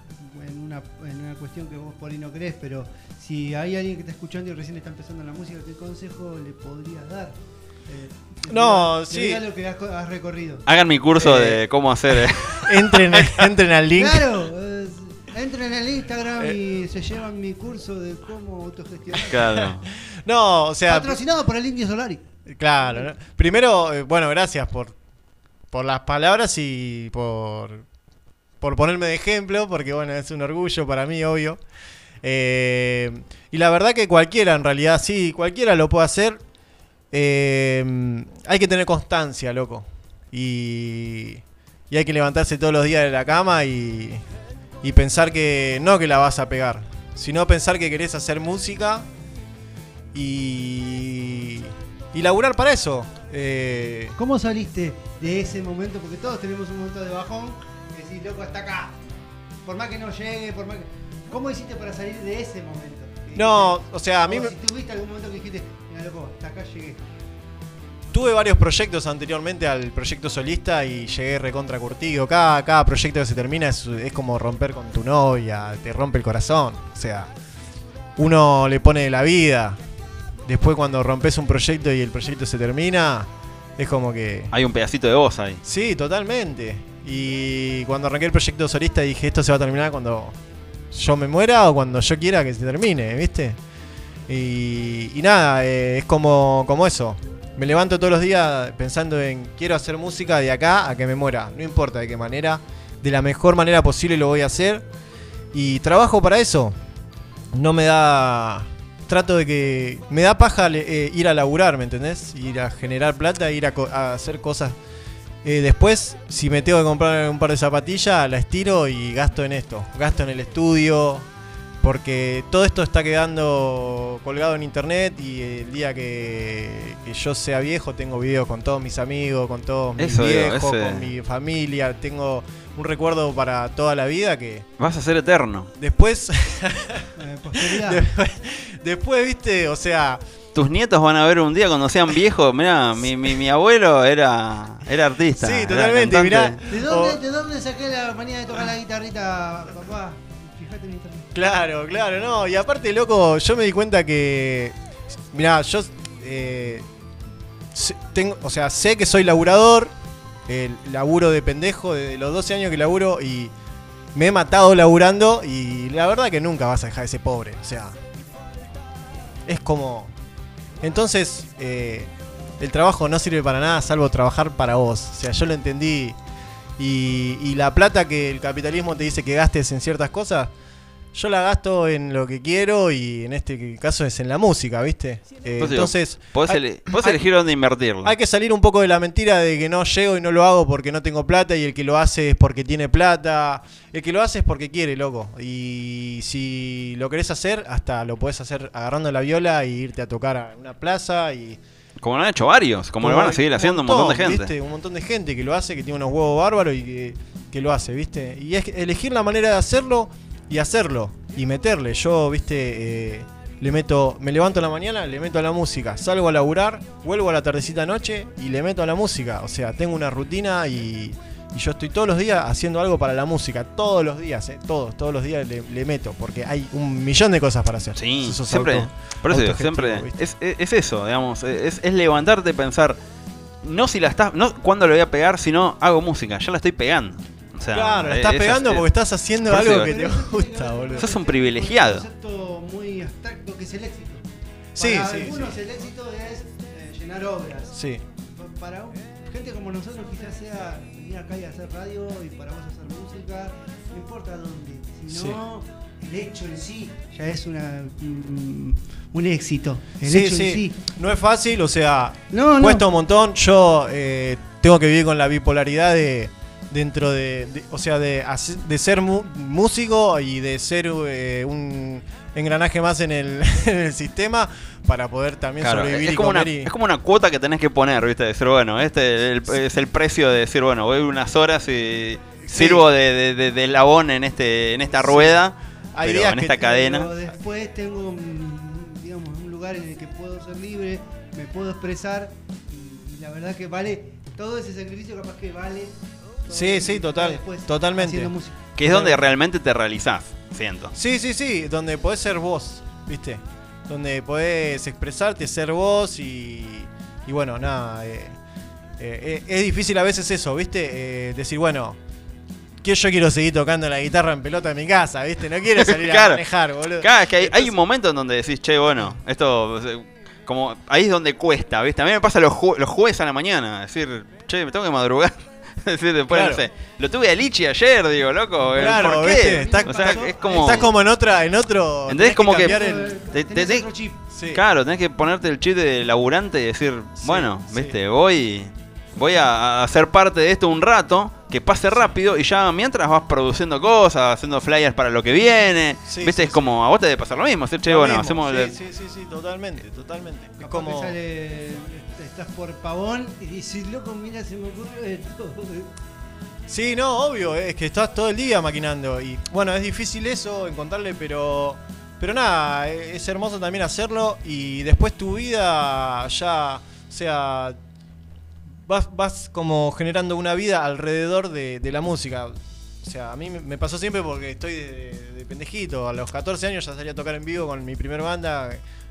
en, una, en una cuestión que vos por ahí no crees, pero si hay alguien que está escuchando y recién está empezando en la música, ¿qué consejo le podrías dar? Eh, No, sí. lo que has, has recorrido. Hagan mi curso Eh, de cómo hacer. eh. entren, entren al link. Claro, eh, entren en el Instagram Eh. y se llevan mi curso de cómo autogestionar. Claro. No, o sea, Patrocinado por el Indio Solari. claro. ¿no? Primero, eh, bueno, gracias por, por las palabras y por, por ponerme de ejemplo, porque bueno, es un orgullo para mí, obvio. Eh, y la verdad que cualquiera, en realidad, sí, cualquiera lo puede hacer. Eh, hay que tener constancia, loco. Y, y hay que levantarse todos los días de la cama y, y pensar que no que la vas a pegar, sino pensar que querés hacer música y, y laburar para eso. Eh, ¿Cómo saliste de ese momento? Porque todos tenemos un momento de bajón. Decís, loco, hasta acá. Por más que no llegue, por más que... ¿Cómo hiciste para salir de ese momento? No, o sea, a mí me- si tuviste algún momento que dijiste, mira, loco, hasta acá llegué. tuve varios proyectos anteriormente al proyecto solista y llegué recontra curtido. Cada, cada proyecto que se termina es, es como romper con tu novia, te rompe el corazón. O sea, uno le pone la vida. Después cuando rompes un proyecto y el proyecto se termina, es como que... Hay un pedacito de voz ahí. Sí, totalmente. Y cuando arranqué el proyecto solista dije, esto se va a terminar cuando yo me muera o cuando yo quiera que se termine, ¿viste? Y, y nada, eh, es como, como eso. Me levanto todos los días pensando en quiero hacer música de acá a que me muera. No importa de qué manera, de la mejor manera posible lo voy a hacer. Y trabajo para eso. No me da... Trato de que... Me da paja eh, ir a laburar, ¿me entendés? Ir a generar plata, ir a, hacer cosas eh, después, si me tengo que comprar un par de zapatillas, la estiro y gasto en esto. Gasto en el estudio. Porque todo esto está quedando colgado en internet y el día que, que yo sea viejo tengo videos con todos mis amigos, con todos mis Eso viejos, ese- con mi familia. Tengo un recuerdo para toda la vida que Vas a ser eterno. después, Eh, después, viste, o sea, Tus nietos van a ver un día cuando sean viejos. Mirá, mi, mi, mi abuelo era, era artista. Sí, totalmente, mirá. ¿De dónde, ¿De dónde saqué la manía de tocar la guitarrita, papá? Fíjate en internet. Claro, claro, no. Y aparte, loco, yo me di cuenta que. Mirá, yo. eh, sé- tengo, o sea, sé que soy laburador. El laburo de pendejo desde los 12 años que laburo y me he matado laburando. Y la verdad que nunca vas a dejar de ser pobre. O sea, es como. Entonces, eh, el trabajo no sirve para nada salvo trabajar para vos. O sea, yo lo entendí. Y, y la plata que el capitalismo te dice que gastes en ciertas cosas, yo la gasto en lo que quiero y en este caso es en la música, ¿viste? Eh, entonces, podés, hay- ele- podés hay- elegir dónde invertirlo. hay que salir un poco de la mentira de que no llego y no lo hago porque no tengo plata y el que lo hace es porque tiene plata. El que lo hace es porque quiere, loco. Y si lo querés hacer, hasta lo podés hacer agarrando la viola y irte a tocar a una plaza y... Como lo han hecho varios, como lo van a seguir haciendo un montón de gente. ¿viste? Un montón de gente que lo hace, que tiene unos huevos bárbaros y que, que lo hace, ¿viste? Y es que elegir la manera de hacerlo y hacerlo y meterle. Yo, ¿viste? Eh, le meto, me levanto a la mañana, le meto a la música, salgo a laburar, vuelvo a la tardecita noche y le meto a la música. O sea, tengo una rutina y, y yo estoy todos los días haciendo algo para la música. Todos los días, eh, todos, todos los días le, le meto porque hay un millón de cosas para hacer. Sí, siempre. auto- por eso digo, autogestivo, siempre. ¿viste? Es, es- es eso, digamos. Es, es levantarte y pensar. No si la estás. No cuándo lo voy a pegar, sino hago música. Ya la estoy pegando. O sea, Claro, la estás es- pegando es- porque estás haciendo por algo que te gusta, boludo. Sos un privilegiado. Un concepto muy abstracto que es el éxito. Sí, Para sí, algunos sí. el éxito es eh, llenar obras. Sí. Para un- gente como nosotros quizás sea venir acá y hacer radio y para vos hacer música, no importa dónde, sino el hecho en sí ya es una, mm, un éxito. El Sí, hecho sí. en sí. No es fácil, o sea, No, no. cuesta un montón. Yo eh, tengo que vivir con la bipolaridad de dentro de, de- o sea, de, de ser mu- músico y de ser eh, un engranaje más en el, en el sistema para poder también Claro, sobrevivir es, y como una, comer y- es como una cuota que tenés que poner, ¿viste? Decir, bueno, este el- es el precio de decir, bueno, voy unas horas y sirvo de, de, de- en, este, en esta rueda, Hay pero días en esta cadena. Pero después tengo, mm, digamos, un lugar en el que puedo ser libre, me puedo expresar y, y la verdad que vale todo ese sacrificio capaz que vale. Sí, sí, total, después totalmente. haciendo música. Que es donde realmente te realizás, siento. Sí, sí, sí, donde podés ser vos, ¿viste? Donde podés expresarte, ser vos y, y bueno, nada. eh, eh, eh, es difícil a veces eso, ¿viste? Eh, decir, bueno, que yo quiero seguir tocando la guitarra en pelota en mi casa, ¿viste? No quiero salir Claro. a manejar, boludo. Claro, es que hay, hay Entonces- un momento en donde decís, che, bueno, esto como ahí es donde cuesta, ¿viste? A mí me pasa los, ju- los jueves a la mañana, decir, che, me tengo que madrugar. Después, Claro. no sé, lo tuve a Lichi ayer, digo, loco. Claro, ¿por qué? ¿viste? Estás, o sea, es como... estás como en otra, en otro. ¿Entendés? tenés Como que- el- te- te- Tenés te- otro chip. sí. Claro, tenés que ponerte el chip de laburante y decir, Sí, bueno, sí. viste, voy, voy a, a ser parte de esto un rato, que pase rápido y ya mientras vas produciendo cosas, haciendo flyers para lo que viene, Sí, viste, sí, es como, a vos te debe pasar lo mismo, decir, che, Lo bueno, mismo, hacemos... Sí, el- sí, sí, sí, totalmente, totalmente. Es como. sale, estás por pavón y dices, loco, mira, se me ocurrió esto. Sí, no, obvio, es que estás todo el día maquinando. Y bueno, es difícil eso, encontrarle, pero. Pero nada, es hermoso también hacerlo. Y después tu vida ya. O sea. Vas, vas como generando una vida alrededor de, la música. O sea, a mí me- me pasó siempre porque estoy de, de pendejito. A los 14 años ya salí a tocar en vivo con mi primer banda.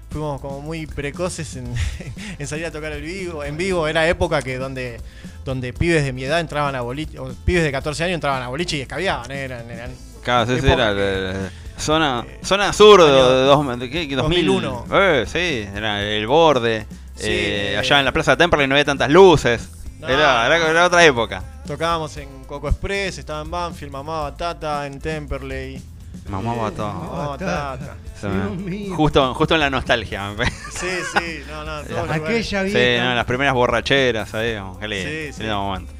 Fuimos como muy precoces en, en salir a tocar el vivo. En vivo era época que donde, donde pibes de mi edad entraban a boliche, o pibes de 14 años entraban a boliche y escabiaban. Eran, eran Claro, sí, sí, época era el- el- zona, eh, zona sur de, año de dos- de ¿qué? 2000, 2001. Eh, sí, era el borde. Sí, eh, eh. allá en la Plaza de Temperley no había tantas luces. No, era, era, otra época. Tocábamos en Coco Express, estaba en Banfield, mamaba Tata, en Temperley. Mamá todo. mamaba Tata. Tata. Se Dios me- mío. Justo, justo en la nostalgia. Sí, sí, no, no, lugares. Aquella sí, vieja. no, las primeras borracheras, ¿sabes? Qué lindo, Sí, sí. lindo momento.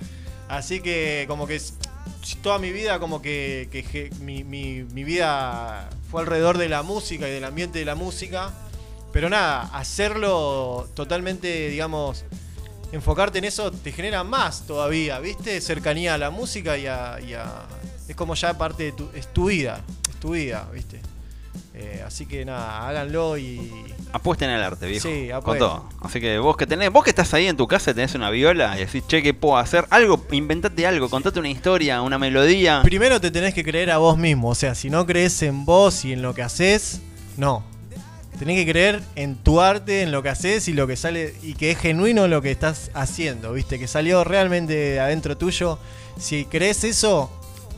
Así que como que toda mi vida, como que, mi, mi- mi vida fue alrededor de la música y del ambiente de la música. Pero nada, hacerlo totalmente, digamos, enfocarte en eso te genera más todavía, ¿viste? Cercanía a la música y a... y a- es como ya parte de tu... es tu vida, tu vida, ¿viste? Eh, así que nada, háganlo y... Apuesten al arte, viejo. Sí, con todo. Así que vos que tenés, vos que estás ahí en tu casa y tenés una viola y decís, che, ¿qué puedo hacer? Algo, inventate algo, contate una historia, una melodía. Primero te tenés que creer a vos mismo. O sea, si no crees en vos y en lo que haces, no. Tenés que creer en tu arte, en lo que haces y lo que sale. Y que es genuino lo que estás haciendo, ¿viste? Que salió realmente de adentro tuyo. Si crees eso,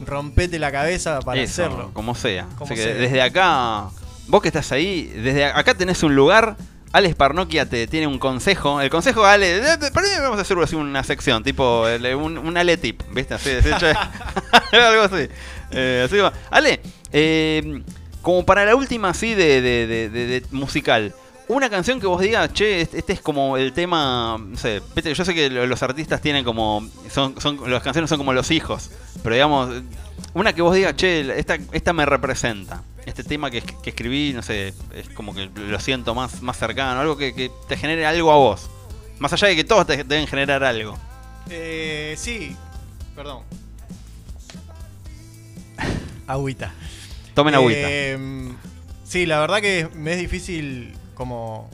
rompete la cabeza para Eso, hacerlo. como sea. Como Así que sea. desde acá, vos que estás ahí, desde acá tenés un lugar. Alex Parnoquia te tiene un consejo. El consejo de Ale, para mí vamos a hacer así una sección, tipo un, un Ale tip, ¿viste? Así, así, algo así. Eh, así va. Ale, eh, como para la última así de- de- de musical. Una canción que vos digas, che, este es como el tema, no sé, yo sé que lo- los artistas tienen como, son, son, las canciones son como los hijos, pero digamos, una que vos digas, che, esta, esta me representa. Este tema que, que escribí, no sé, es como que lo siento más, más cercano, algo que, que te genere algo a vos. Más allá de que todos te deben generar algo. Eh, sí, perdón. Agüita. Tomen agüita. Eh, sí, la verdad que me es difícil como,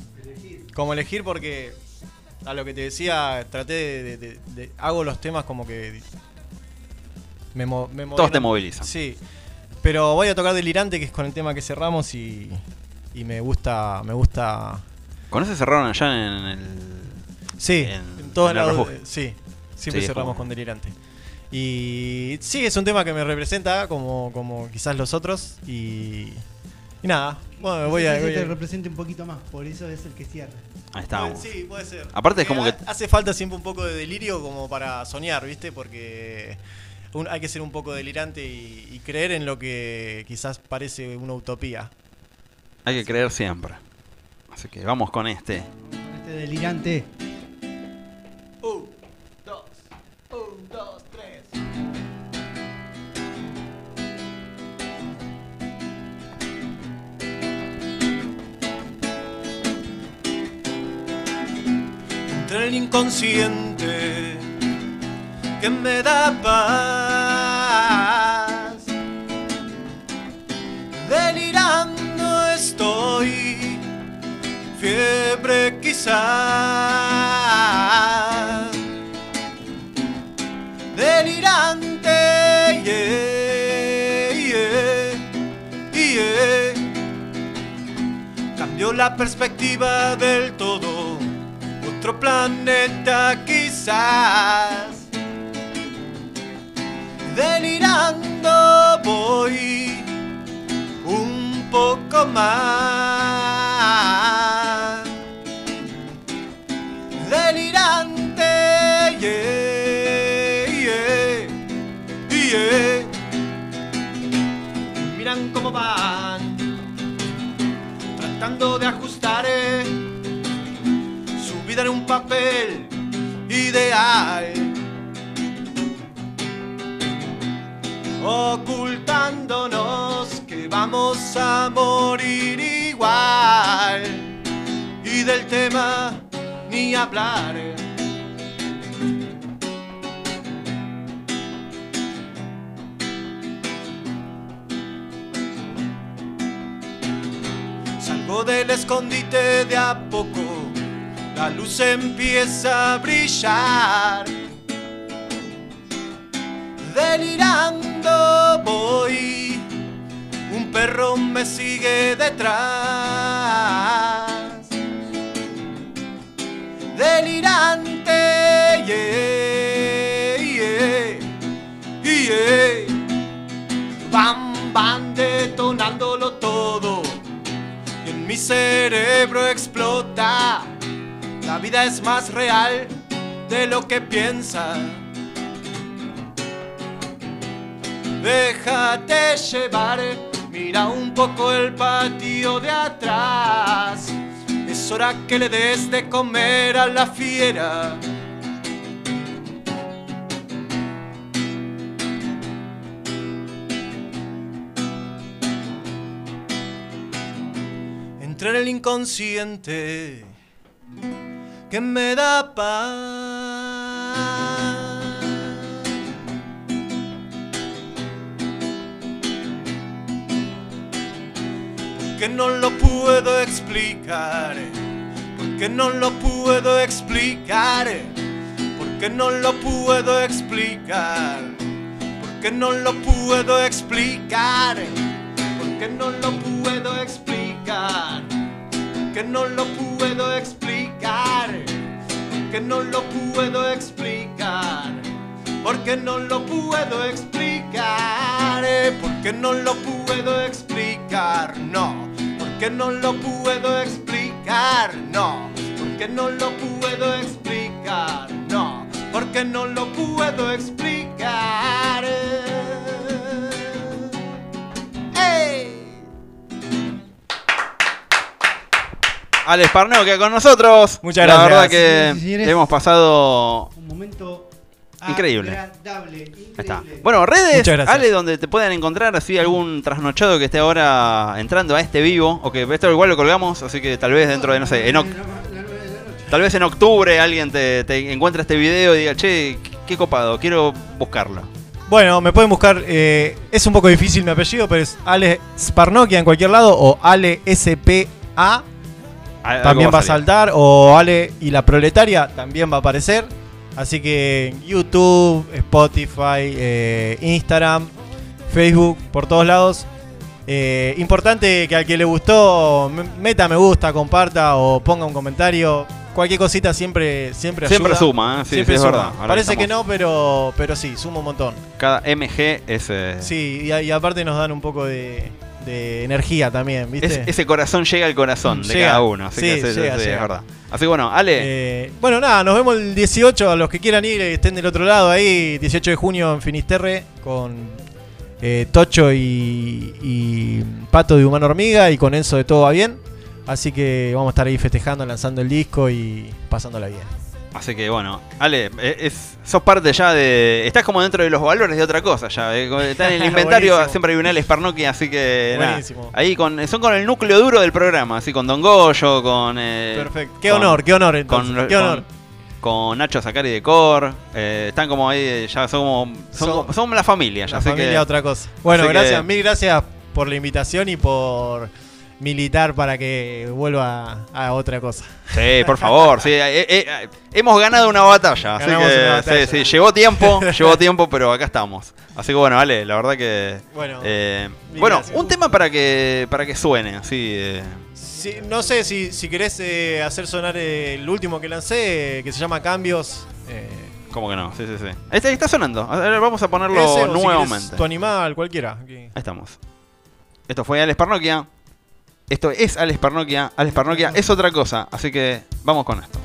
como elegir porque a lo que te decía, traté de, de- de- de- hago los temas como que me, me Todos te movilizan. Sí, pero voy a tocar Delirante, que es con el tema que cerramos y, y me gusta, me gusta. ¿Con ese cerraron allá en el. Sí, En- en, todos en el Sí, siempre Sí, cerramos como- con Delirante. Y sí, es un tema que me representa como, como quizás los otros. Y, y nada, bueno, voy a. Voy a- te representa un poquito más, por eso es el que cierra. Ahí estamos. Sí, puede ser. Aparte es como Eh, que- ha- Hace falta siempre un poco de delirio como para soñar, ¿viste? Porque un- hay que ser un poco delirante y, y creer en lo que quizás parece una utopía. Hay que creer siempre. Así que vamos con este. Este delirante. Un, Entre el inconsciente que me da paz, delirando estoy, fiebre quizás, delirante, yeah. cambió la perspectiva del todo, otro planeta quizás, delirando voy un poco más. delirante. yeah, yeah, yeah. Miran cómo van, tratando de ajustar vida un papel ideal. Ocultándonos que vamos a morir igual y del tema ni hablar. Salgo del escondite de a poco, la luz empieza a brillar. Delirando voy, un perro me sigue detrás delirante. Yeah, yeah, yeah. Van, van detonándolo todo. Y en mi cerebro explota. La vida es más real de lo que piensa. Déjate llevar, mira un poco el patio de atrás. Es hora que le des de comer a la fiera. Entré en el inconsciente que me da paz. Porque no lo puedo explicar. Porque no lo puedo explicar. Porque no lo puedo explicar. Porque no lo puedo explicar. Porque no lo puedo explicar. Porque no lo puedo explicar. Porque no lo puedo explicar. Porque no lo puedo explicar. eh, Porque no lo puedo explicar. No. Porque no lo puedo explicar. No. Porque no lo puedo explicar. No. Porque no lo puedo explicar. Alex Parnoquia con nosotros. Muchas La gracias. verdad que Sí, hemos pasado. Un momento Increíble. agradable, increíble. Ahí está. Bueno, redes. Ale, donde te puedan encontrar así algún trasnochado que esté ahora entrando a este vivo, o que esto igual lo colgamos, así que tal vez dentro de, no sé, en tal vez en octubre alguien te, te encuentre este video y diga, che, qué- qué copado, quiero buscarlo. Bueno, me pueden buscar. eh, es un poco difícil mi apellido, pero es Ale Sparnokia en cualquier lado o Ale SPA. También va a salir. saltar. O Ale y la proletaria también va a aparecer. Así que YouTube, Spotify, eh, Instagram, Facebook, por todos lados. Eh, importante que al que le gustó, me- meta me gusta, comparta o ponga un comentario. Cualquier cosita siempre, siempre Siempre ayuda. suma, ¿eh? Sí, Siempre sí, es suma. verdad. Ahora Parece que estamos- no, pero, pero sí, suma un montón. Cada MG es. Sí, y aparte nos dan un poco de, de energía también, ¿viste? es- ese corazón llega al corazón de Llega. cada uno. Así Sí, que sí, llega, es llega. verdad. Así que bueno, Ale, Eh, bueno, nada, nos vemos el 18. A los que quieran ir, eh, estén del otro lado ahí. 18 de junio en Finisterre con eh, Tocho y, y Pato de Humano Hormiga y con Enzo de Todo Va Bien. Así que vamos a estar ahí festejando, lanzando el disco y pasándola bien. Así que bueno, Ale, eh, es, sos parte ya de. Estás como dentro de los valores de otra cosa ya. eh, Está en el inventario, siempre hay un Alex Parnoki, así que. Buenísimo. ahí con, son con el núcleo duro del programa, así con Don Goyo, con. eh, Perfecto. Qué con- honor, qué honor Con, entonces. qué con- honor. con Nacho Zacari de Cor. eh, están como ahí, eh, ya como- son la familia, ya. La así familia que, otra cosa. Bueno, que- gracias, mil gracias por la invitación y por militar para que vuelva a otra cosa. Sí, por favor, sí, eh, eh, eh, hemos ganado una batalla, así Ganamos que una batalla. sí, sí, llevó tiempo, llevó tiempo, pero acá estamos. Así que bueno, Ale, la verdad que Bueno, eh, bueno, un tema para que para que suene, así Sí, no sé si, si querés hacer sonar el último que lancé, que se llama Cambios. ¿cómo que no? Sí, sí, sí. Está, está sonando. Vamos a ponerlo ese, o si nuevamente. tu animal, cualquiera. Aquí. Ahí estamos. Esto fue Alex Parnoquia. Esto es Alex Parnoquia. Alex Parnoquia es otra cosa, así que vamos con esto.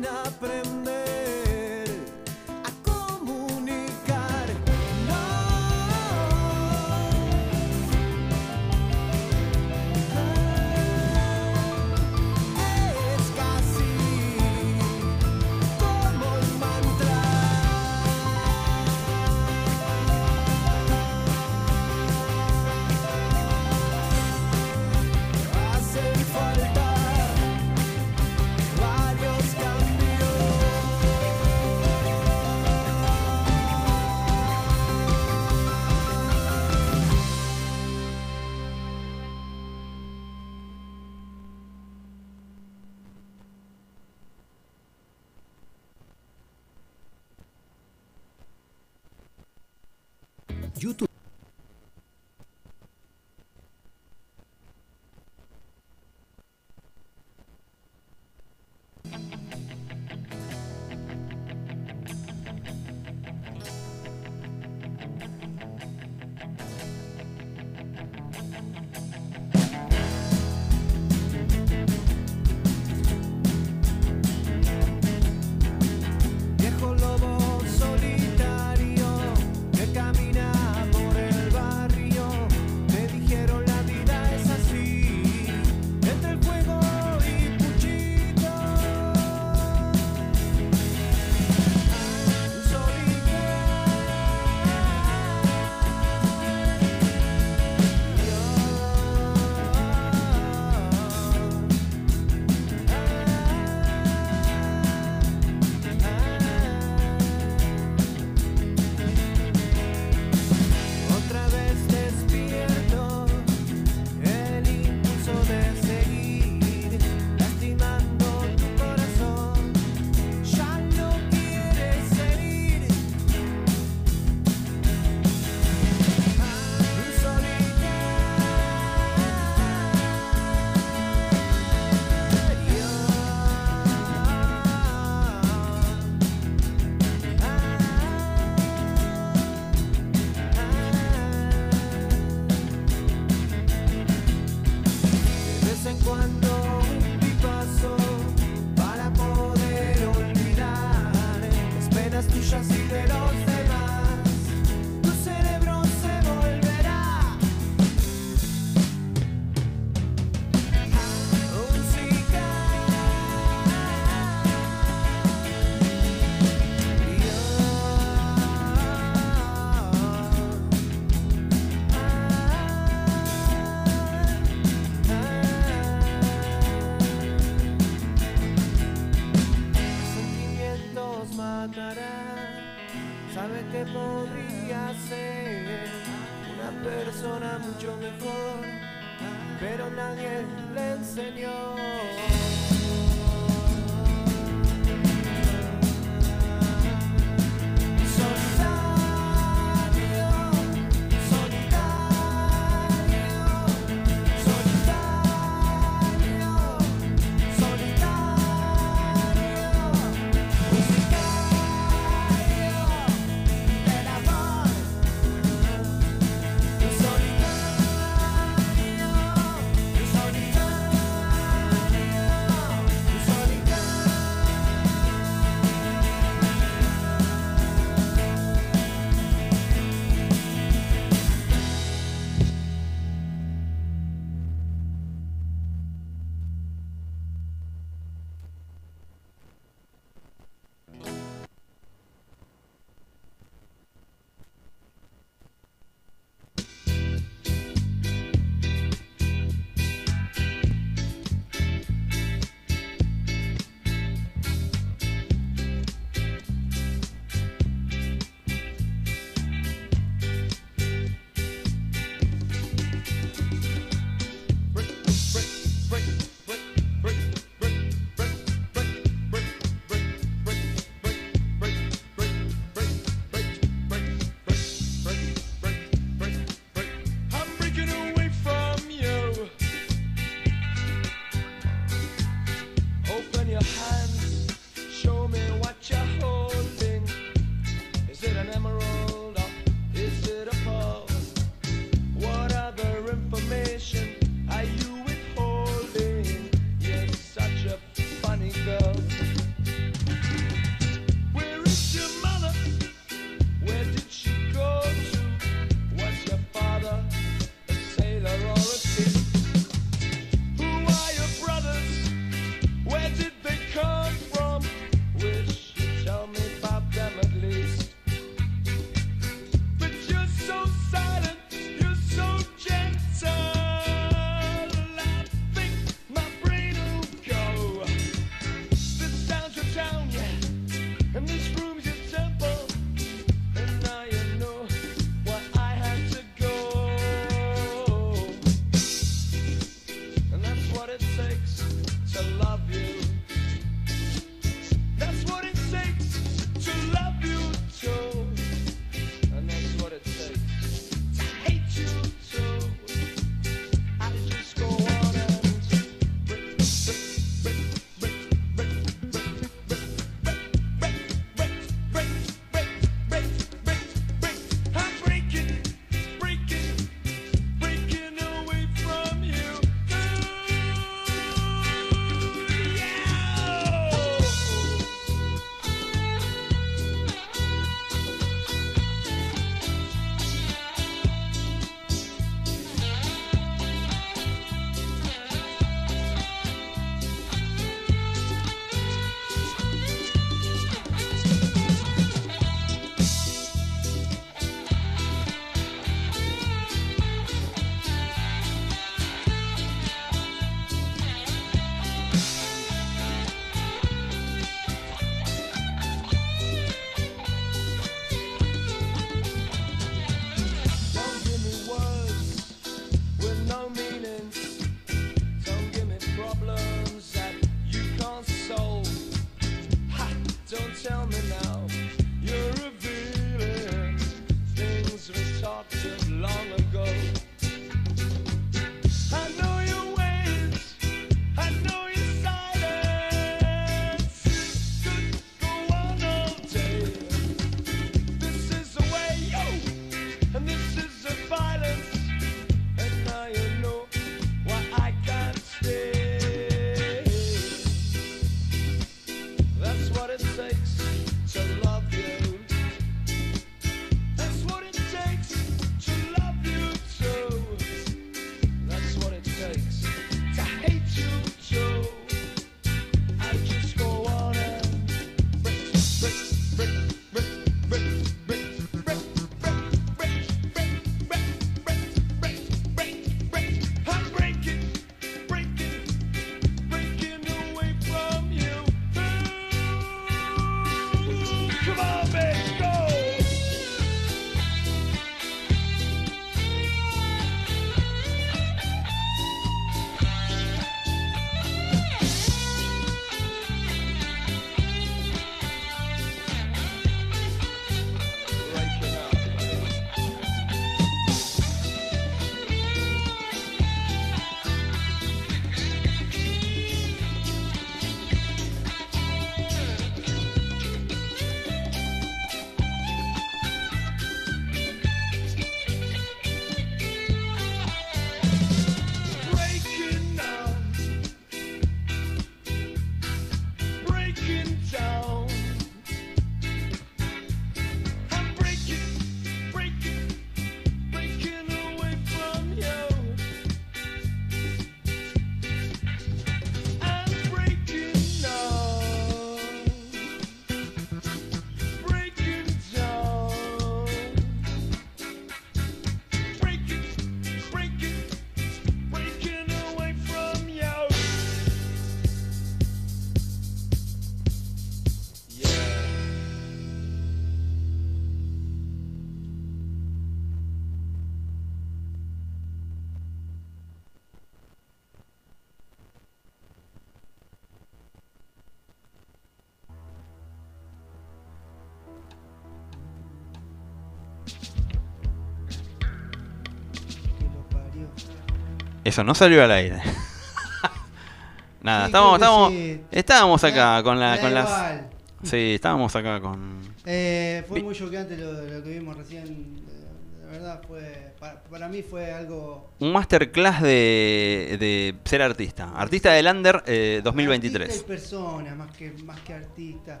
Eso no salió al aire. Nada, Sí, creo que estábamos, sí. estábamos acá con la, con las. Sí, estábamos acá con. Eh, fue muy choqueante lo, lo que vimos recién. eh, La verdad fue. Para, para mí fue algo. Un masterclass de, de ser artista. Artista del Under eh, 2023. Artista y persona, más que, más que artista.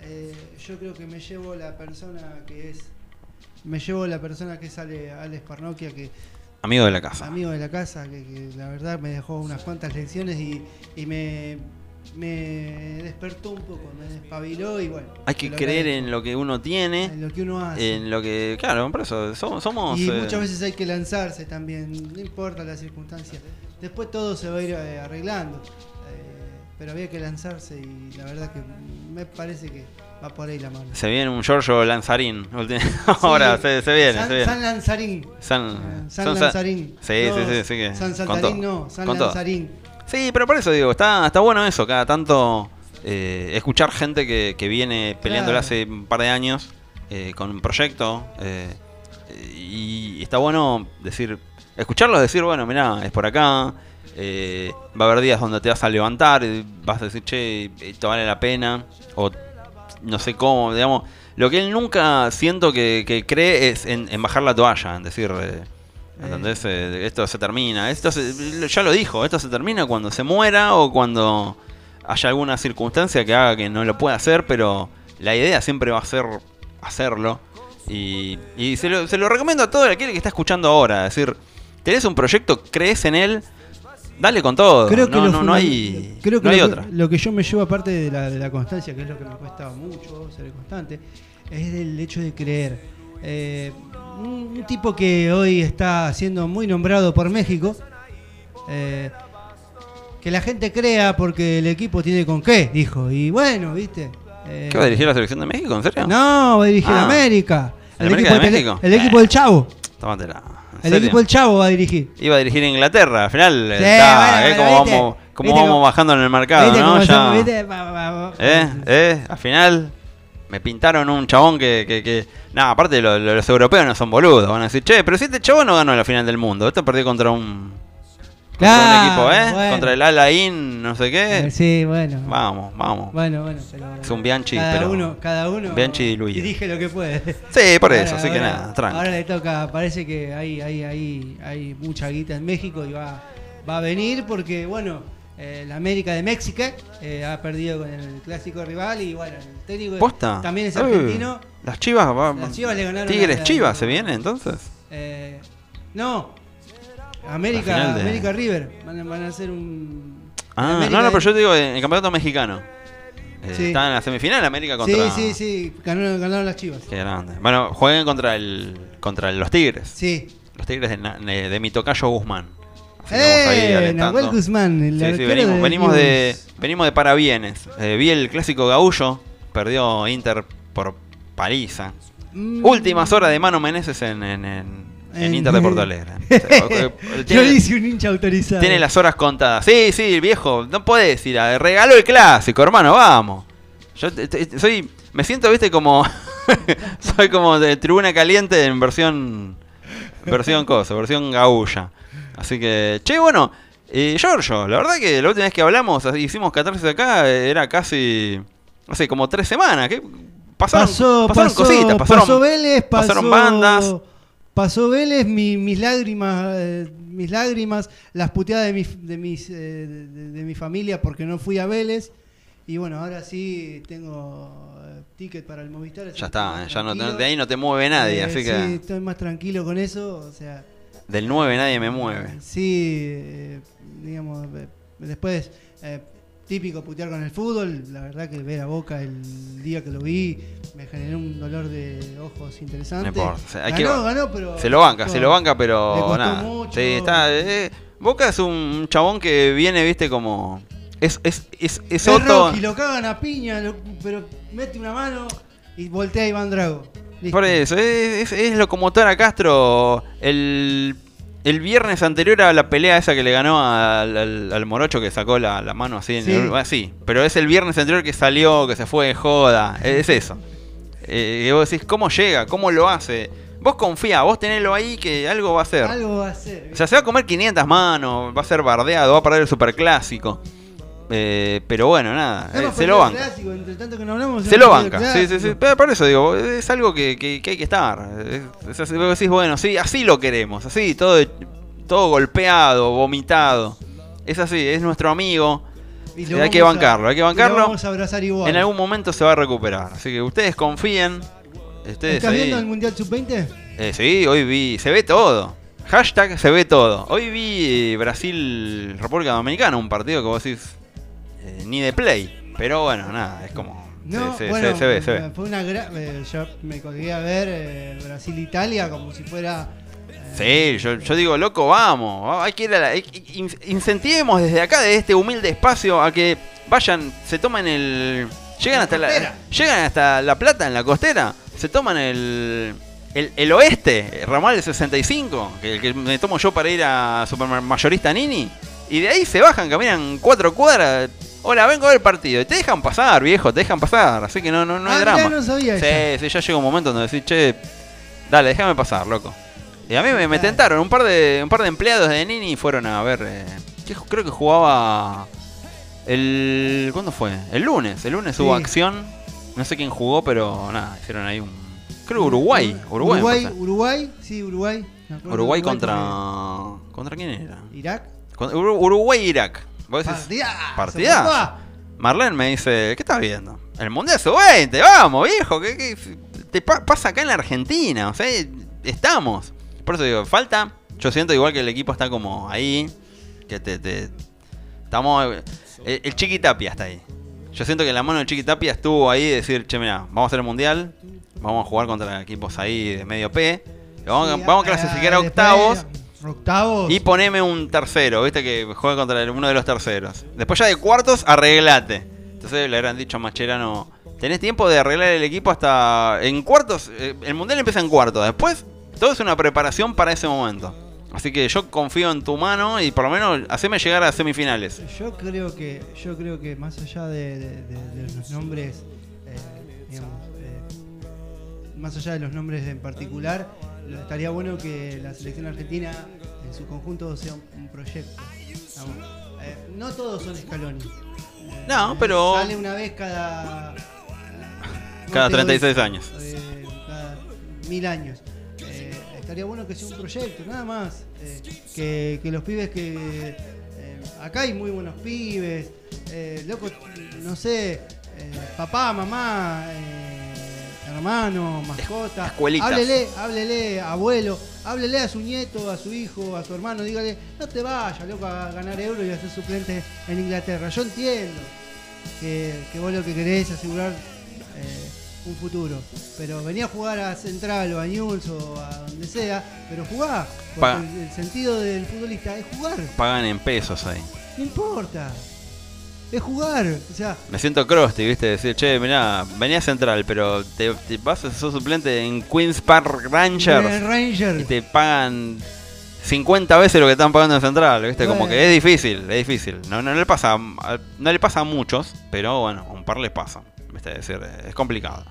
Eh, yo creo que me llevo la persona que es. Me llevo la persona que es Ale, Alex Parnoquia, que Amigo de la casa. amigo de la casa, que, que la verdad me dejó unas cuantas lecciones y, y me, me despertó un poco, me despabiló y bueno. Hay que creer agradezco. en lo que uno tiene, en lo que uno hace. en lo que. Claro, por eso somos. somos Y eh, muchas veces hay que lanzarse también, no importa la circunstancia. Después todo se va a ir eh, arreglando. Eh, pero había que lanzarse y la verdad que me parece que va por ahí la mano. Se viene un Giorgio Lanzarín. Ahora Sí, se, se viene, San, se viene. San Lanzarín. San, Eh, San Lanzarín. Sí, No, sí, sí, sí que San Saltarín no, San. Lanzarín. Sí, pero por eso digo, está, está bueno eso, cada tanto eh, escuchar gente que, que viene peleándola Claro. hace un par de años eh, con un proyecto eh, y está bueno decir, escucharlos decir, bueno, mirá, es por acá, va a haber días donde te vas a levantar y vas a decir, che, esto vale la pena, o no sé cómo, digamos, lo que él nunca siento que, que cree es en, en bajar la toalla, en decir... eh, ¿Entendés? Eh, esto se termina. Esto se- ya lo dijo, esto se termina cuando se muera o cuando haya alguna circunstancia que haga que no lo pueda hacer, pero la idea siempre va a ser hacerlo. Y, y se, lo, se lo recomiendo a todo aquel que está escuchando ahora. Es decir, tenés un proyecto, crees en él, dale con todo. Creo que no, hay, creo que no hay lo, otra. Que, lo que yo me llevo aparte de la, de la constancia, que es lo que me cuesta mucho ser constante, es el hecho de creer. Eh, un, un tipo que hoy está siendo muy nombrado por México, eh, que la gente crea porque el equipo tiene con qué, dijo. Y bueno, viste. Eh, ¿Qué va a dirigir la selección de México? ¿En serio? No, va a dirigir Ah. América. ¿El América de del- México? el equipo Eh. del Chavo. Tómatela. ¿En El serio? equipo del Chavo va a dirigir. Iba a dirigir a Inglaterra, al final. eh, Sí, está, bueno, eh, bueno, como ¿Viste vamos bajando en el mercado, ¿Viste ¿no? Ya- son? ¿Viste? Va- va- va- ¿Eh? ¿Eh? Al final. Me pintaron un chabón que. que, que... Nada, aparte lo- lo- los europeos no son boludos. Van a decir, che, pero si este chabón no ganó la final del mundo. Esto perdió contra un. Un Claro, equipo, ¿eh? bueno. Contra el Alain, no sé qué. Eh, Sí, bueno. Vamos, vamos. Bueno, bueno, pero Es un Bianchi, cada pero- uno, cada uno Bianchi diluido. dirige lo que puede. Sí, por eso, Ahora- así que nada, tranqui. Ahora le toca, parece que hay, hay, hay, hay mucha guita en México y va, va a venir porque, bueno, eh, la América de México eh, ha perdido con el clásico rival y, bueno, el técnico ¿Posta? también es argentino. las chivas, va- Las Chivas le ganaron Tigres Chivas se viene entonces. Eh, no, América, de- América River van, a- van a hacer un. Ah, no, no, pero yo te digo en el campeonato mexicano. Eh, Sí. Está en la semifinal América contra. Sí, sí, sí, ganaron, ganaron las Chivas. Qué grande. Bueno, jueguen contra el contra los Tigres. Sí. Los Tigres de, de, mi tocayo Guzmán. ¡Eh! Nahuel Guzmán, el Sí, sí, venimos, de venimos de venimos de parabienes. Eh, vi el clásico gaullo, perdió Inter por paliza. Mm. Últimas horas de Mano Meneses en, en, en- en Inter de Porto Alegre. Yo hice un hincha autorizado. tiene las horas contadas. Sí, sí, viejo, no podés ir a regaló el clásico, hermano, vamos. Yo te- te- soy me siento, ¿viste? como soy como de tribuna caliente en versión versión cosa, versión gaulla. Así que, che, bueno, eh, Giorgio, la verdad que la última vez que hablamos, hicimos catarsis acá, era casi no sé, como tres semanas, ¿qué? Pasaron, pasó, pasaron pasó, cositas, pasaron, pasó Vélez, pasaron bandas. Pasó Vélez, mi- mis lágrimas, eh, mis lágrimas, las puteadas de, mis, de, mis, eh, de, mi familia porque no fui a Vélez. Y bueno, ahora sí tengo eh, ticket para el Movistar. Ya está, ya no, tranquilo. de ahí no te mueve nadie, así Sí, que estoy más tranquilo con eso. O sea, del 9 nadie me mueve. Sí, digamos, después, típico putear con el fútbol, la verdad que ver a Boca el día que lo vi me generó un dolor de ojos interesante. No importa, ganó, ganó, pero... Se lo banca, se lo banca, le pero costó nada. mucho. Sí, está. eh, Boca es un chabón que viene, viste, como. Es, es, es, es Otto. Rocky, lo cagan a piña, lo- pero mete una mano y voltea a Iván Drago. Listo. Por eso, es, es, es locomotora Castro. El, el viernes anterior a la pelea esa que le ganó al, al- al morocho que sacó la, la mano así. en el- ah, sí, pero es el viernes anterior que salió, que se fue de joda. Es eso. Eh, y vos decís, ¿cómo llega? ¿Cómo lo hace? Vos confía, vos tenelo ahí que algo va a hacer. Algo va a hacer. O sea, se va a comer 500 manos, va a ser bardeado, va a perder el superclásico. Eh, pero bueno, nada, eh, se lo banca. clásico, entre tanto que no hablamos, Se lo banca, sí, sí, sí. Pero por eso digo, es algo que, que- que hay que estar. Es, decís, bueno, sí, así lo queremos, así, todo, todo golpeado, vomitado. Es así, es nuestro amigo. Y Eh, hay que a- bancarlo, hay que bancarlo. vamos a abrazar igual. En algún momento se va a recuperar. Así que ustedes confíen. Ustedes ¿Estás ahí. viendo el Mundial Sub-20? Eh, sí, hoy vi, se ve todo. Hashtag se ve todo. Hoy vi eh, Brasil, República Dominicana, un partido que vos decís eh, ni de play. Pero bueno, nada, es como. No, se, se- bueno, se- se ve, se ve. fue una gra- eh, yo me colgué a ver eh, Brasil-Italia como si fuera... Sí, yo, yo digo, loco, vamos. Hay que ir a la- in- incentivemos desde acá, desde este humilde espacio, a que vayan, se tomen el. Llegan hasta la, llegan hasta La Plata, en la costera, se toman el. El, el oeste, ramal del 65, que el que me tomo yo para ir a Supermayorista Nini, y de ahí se bajan, caminan cuatro cuadras. Hola, vengo a ver el partido. Y te dejan pasar, viejo, te dejan pasar. Así que no, no, no Ah, hay drama. no sabía sí, sí, ya llega un momento donde decís, che, dale, déjame pasar, loco. Y a mí me, me tentaron, un par de un par de empleados de Nini fueron a ver. eh, creo que jugaba el. ¿Cuándo fue? El lunes. El lunes hubo acción. No sé quién jugó, pero nada, hicieron ahí un. Creo que Uruguay. Uruguay. Uruguay. Uruguay, sí, Uruguay. Uruguay contra. ¿Contra quién era? Irak. Uruguay-Irak. Vos decís, Partidazo. papá. Marlene me dice, ¿qué estás viendo? El Mundial Sub-20, vamos, viejo, ¿qué, qué te pa- pasa acá en la Argentina? O sea, estamos. Por eso digo, falta. Yo siento igual que el equipo está como ahí. Que te. te- estamos. El, el Chiqui Tapia está ahí. Yo siento que la mano del Chiqui Tapia estuvo ahí de decir, che, mira, vamos a hacer el Mundial. Vamos a jugar contra equipos ahí de medio P. Vamos, a- Sí, vamos a clasificar a después, octavos. Y poneme un tercero, viste que juega contra uno de los terceros. Después ya de cuartos, arreglate. Entonces le habrán dicho a Macherano, tenés tiempo de arreglar el equipo hasta... En cuartos, eh, el mundial empieza en cuartos. Después, todo es una preparación para ese momento. Así que yo confío en tu mano y por lo menos haceme llegar a semifinales. Yo creo que, yo creo que más allá de, de- de- de los nombres, eh, digamos, eh, más allá de los nombres en particular, estaría bueno que la selección argentina en su conjunto sea un, proyecto. Eh, no todos son escalones. No, pero- Sale una vez cada. no Cada te doy- 36 años. eh, cada mil años. Eh, estaría bueno que sea un proyecto, nada más. Eh, que, que los pibes que. eh, acá hay muy buenos pibes. eh, loco, no sé. eh, papá, mamá, eh, hermano, mascota. escuelitas. Háblele, háblele, abuelo. Háblele a su nieto, a su hijo, a su hermano. Dígale, no te vayas, loco, a ganar euro y a ser suplente en Inglaterra. Yo entiendo que, que vos lo que querés es asegurar eh, un futuro. Pero venía a jugar a Central o a News o a donde sea, pero jugá. Porque el sentido del futbolista es jugar. Pagan en pesos ahí. No importa. Es jugar. O sea, Me siento crusty, ¿viste? Decir, che, mirá, venía a Central, pero te, te vas a ser suplente en Queens Park Rangers y Ranger. te pagan 50 veces lo que están pagando en Central, ¿viste? Como que es difícil, es difícil. No, no le pasa a, no le pasa a muchos, pero bueno, a un par les pasa, ¿viste? Es decir, es complicado.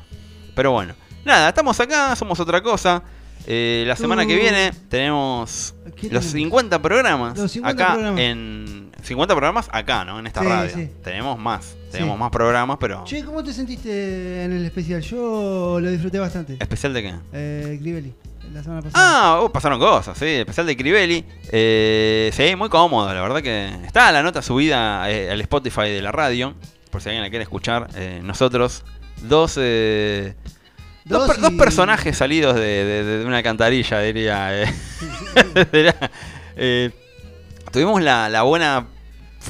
Pero bueno, nada, estamos acá, somos otra cosa. Eh, la semana que Uh. viene tenemos ¿Qué los tenemos? 50 programas Los 50 acá programas. en 50 programas acá, ¿no? En esta Sí, radio. sí. Tenemos más, tenemos Sí. más programas, pero Che, ¿cómo te sentiste en el especial? Yo lo disfruté bastante. especial de qué? Eh, Crivelli, la semana pasada. Ah, uh, pasaron cosas, sí, especial de Crivelli. Eh, sí, muy cómodo, la verdad que está la nota subida eh, al Spotify de la radio, por si alguien la quiere escuchar. Eh, nosotros, dos, eh, dos, personajes salidos de, de- de una cantarilla, diría. eh. Diría, eh, tuvimos la, la buena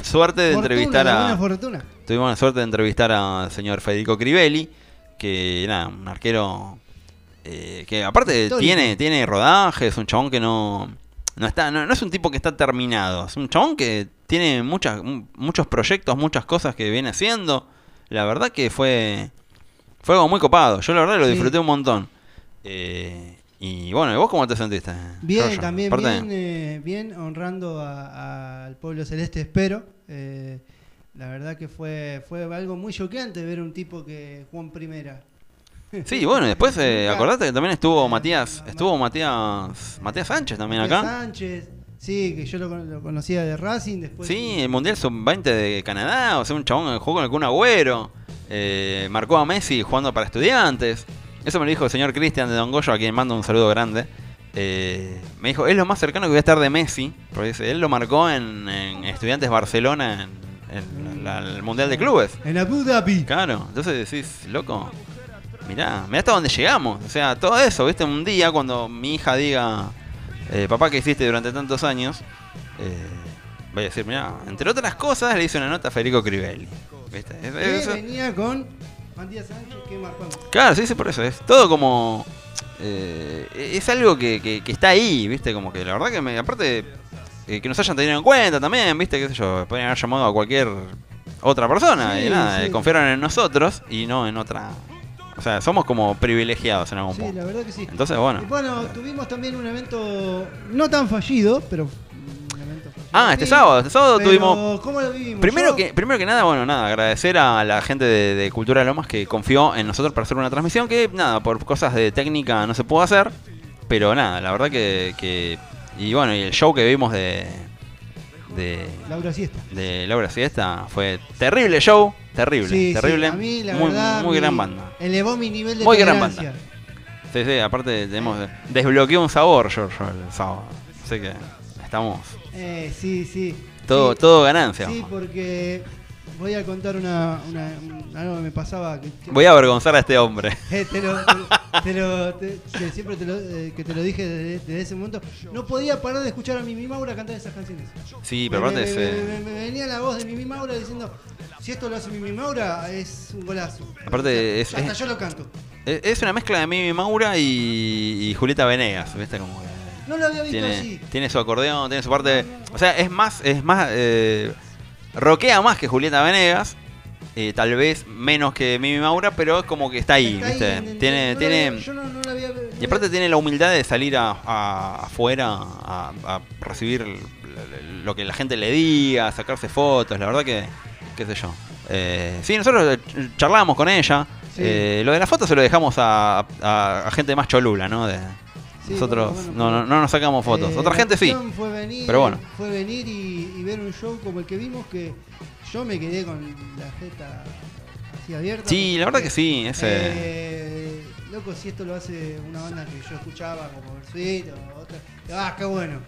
suerte de Fortuna, entrevistar a... buena fortuna. Tuvimos la suerte de entrevistar al señor Federico Crivelli, que nada, un arquero eh, que aparte Histórico. tiene, tiene rodaje, es un chabón que no, no está, no, no es un tipo que está terminado, es un chabón que tiene muchas, mu- muchos proyectos, muchas cosas que viene haciendo. La verdad que fue, fue algo muy copado. Yo la verdad lo Sí. disfruté un montón. Eh, y bueno, ¿y vos cómo te sentiste? Bien, también bien, eh, bien honrando al pueblo celeste, espero. Eh, la verdad que fue, fue algo muy choqueante ver un tipo que jugó en primera. Sí, bueno, y después eh, acordate que también estuvo Matías, estuvo Matías, Matías Sánchez también Matías acá. Sánchez, sí, que yo lo, con- lo conocía de Racing, después... Sí, el Mundial Sub-20 de Canadá, o sea, un chabón que jugó con Kun Agüero, eh, marcó a Messi jugando para estudiantes. Eso me lo dijo el señor Cristian de Don Goyo, a quien mando un saludo grande. Eh, me dijo, es lo más cercano que voy a estar de Messi, porque él lo marcó en, en Estudiantes Barcelona, en, en la- el Mundial de Clubes. En Abu Dhabi. Claro, entonces decís, loco, mirá, mirá hasta dónde llegamos. O sea, todo eso, ¿viste? Un día cuando mi hija diga, eh, papá, ¿qué hiciste durante tantos años? Eh, voy a decir, mirá, entre otras cosas le hice una nota a Federico Crivelli. ¿Viste? Es- Que es- venía con Matías Sánchez, que marcó. claro, sí, sí, por eso. Es todo como... eh, es algo que, que- que está ahí, ¿viste? Como que la verdad que me... Aparte, eh, que nos hayan tenido en cuenta también, ¿viste? ¿Qué sé yo? Podrían haber llamado a cualquier otra persona Sí, y nada, sí. eh, confiaron en nosotros y no en otra... O sea, somos como privilegiados en algún Sí, punto. la verdad que sí. Entonces, bueno. Y bueno, tuvimos también un evento no tan fallido, pero. Ah, este sábado, este sábado pero tuvimos... ¿Cómo lo vivimos? Primero Yo- que, primero que nada, bueno, nada, agradecer a la gente de, de Cultura de Lomas que confió en nosotros para hacer una transmisión que, nada, por cosas de técnica no se pudo hacer. Pero nada, la verdad que... que- y bueno, y el show que vimos de... De, Laura Siesta. de Laura Siesta fue terrible show, terrible, Sí, terrible. sí, a mí, la muy, verdad, muy mi- gran banda. Elevó mi nivel de Muy gran tolerancia. Sí, sí, aparte tenemos desbloqueó un sabor, Giorgio, el sábado. Así que estamos Eh, sí, sí. todo, Sí, todo ganancia. Sí, porque voy a contar una, una- un- algo que me pasaba. Que, Voy a avergonzar a este hombre. Eh, te lo, te, te lo- te- que siempre te lo, eh, que te lo dije desde, desde ese momento. No podía parar de escuchar a Mimi Maura cantar esas canciones. Sí, pero aparte me- me- me- me venía la voz de Mimi Maura diciendo: Si esto lo hace Mimi Maura, es un golazo. Aparte es- Hasta es- yo lo canto. Es es una mezcla de Mimi Maura y, y Julieta Venegas, ¿viste? Como que No lo había visto tiene, así. tiene su acordeón, tiene su parte. O sea, es más, es más, eh, rockea más que Julieta Venegas. eh, tal vez menos que Mimi Maura, pero es como que está ahí, Está ¿viste? en- en- tiene, no tiene, había- yo no- no había- y aparte tiene la humildad de salir a, a- afuera a, a recibir lo que la gente le diga, sacarse fotos, la verdad que, qué sé yo. Eh, sí, nosotros eh, charlábamos con ella, Sí. Eh, lo de la foto se lo dejamos a, a- a gente más cholula, ¿no? De, Sí, nosotros bueno, no, no, no nos sacamos fotos. Eh, Otra gente sí. cuestión Fue venir, Pero bueno. Fue venir y, y ver un show como el que vimos que yo me quedé con la jeta así abierta. Sí, la verdad que sí. Ese, Eh, loco, si esto lo hace una banda que yo escuchaba como Versuit o otra. Ah, qué bueno.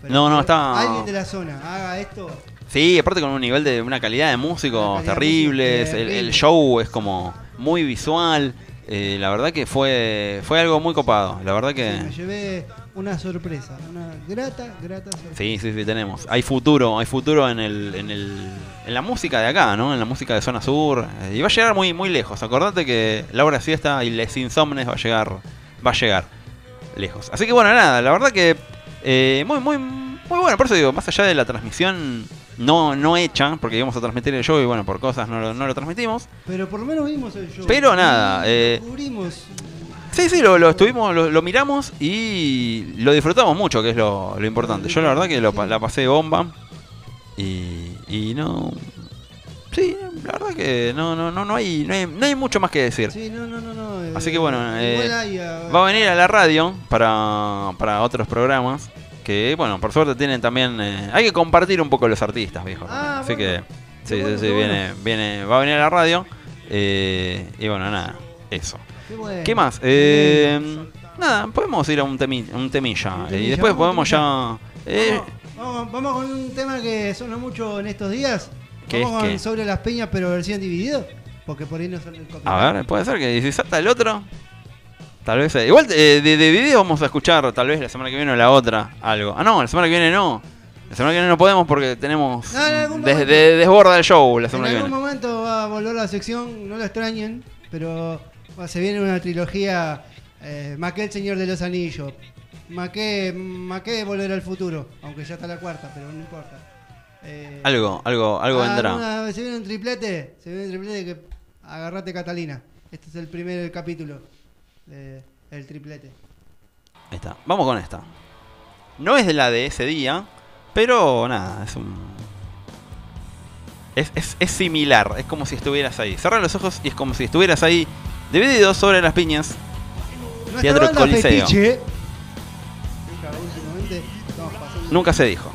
Pero No, no, está- Alguien de la zona haga esto. Sí, aparte con un nivel de una calidad de músicos calidad de terribles, música el, show es como muy visual, eh, la verdad que fue fue algo muy copado, la verdad Sí, me que llevé una sorpresa, una grata, grata sorpresa. sí, sí, sí tenemos, hay futuro, hay futuro en el, en el en la música de acá, ¿no? En la música de zona sur eh, y va a llegar muy muy lejos. Acordate que la hora siesta y Les Insomnes va a llegar va a llegar lejos. Así que bueno, nada, la verdad que eh, muy muy muy bueno, por eso digo, más allá de la transmisión no, no hecha, porque íbamos a transmitir el show y bueno, por cosas no lo, no lo transmitimos. Pero por lo menos vimos el show. Pero nada, eh, Cubrimos. Sí, sí, lo, lo estuvimos, lo, lo miramos y lo disfrutamos mucho, que es lo, lo importante. Yo la verdad que lo, la pasé bomba y, y no... Sí, la verdad que no, no, no, no, hay, no, hay, no hay mucho más que decir. Sí, no, no, no. no Así que bueno, eh, Va a venir a la radio para, para otros programas. Que bueno, por suerte tienen también. eh, hay que compartir un poco los artistas, viejo. Ah, Así que. Sí, bueno, sí, sí, viene, viene, va a venir a la radio. eh, y bueno, nada, eso. qué bueno. ¿Qué más? Eh, nada, podemos ir a un, temi- un temilla. Un temilla, y después podemos ya. eh, Vamos, con un tema que suena mucho en estos días. ¿Qué vamos con sobre las peñas, pero versión dividido. Porque por ahí no sale el copyright. a ver, puede ser que si salta el otro. Tal vez. eh, igual eh, de, de video vamos a escuchar, tal vez la semana que viene o la otra, algo. Ah, no, la semana que viene no. La semana que viene no podemos porque tenemos. No, en algún des- momento. de- desborda el show la En semana que algún viene. momento va a volver la sección, no lo extrañen, pero va- se viene una trilogía eh, Maqué el Señor de los Anillos. Maqué, Maqué Volver al Futuro, aunque ya está la cuarta, pero no importa. Eh, Algo, algo, algo ah, vendrá. una- se viene un triplete, se viene un triplete que agarrate Catalina. Este es el primer capítulo del triplete. Ahí está. Vamos con esta. No es de la de ese día, pero nada, es un. Es, es, es similar, es como si estuvieras ahí. Cerra los ojos y es como si estuvieras ahí, dividido sobre las piñas. Nuestra Teatro Coliseo. Fetiche, Nunca se dijo.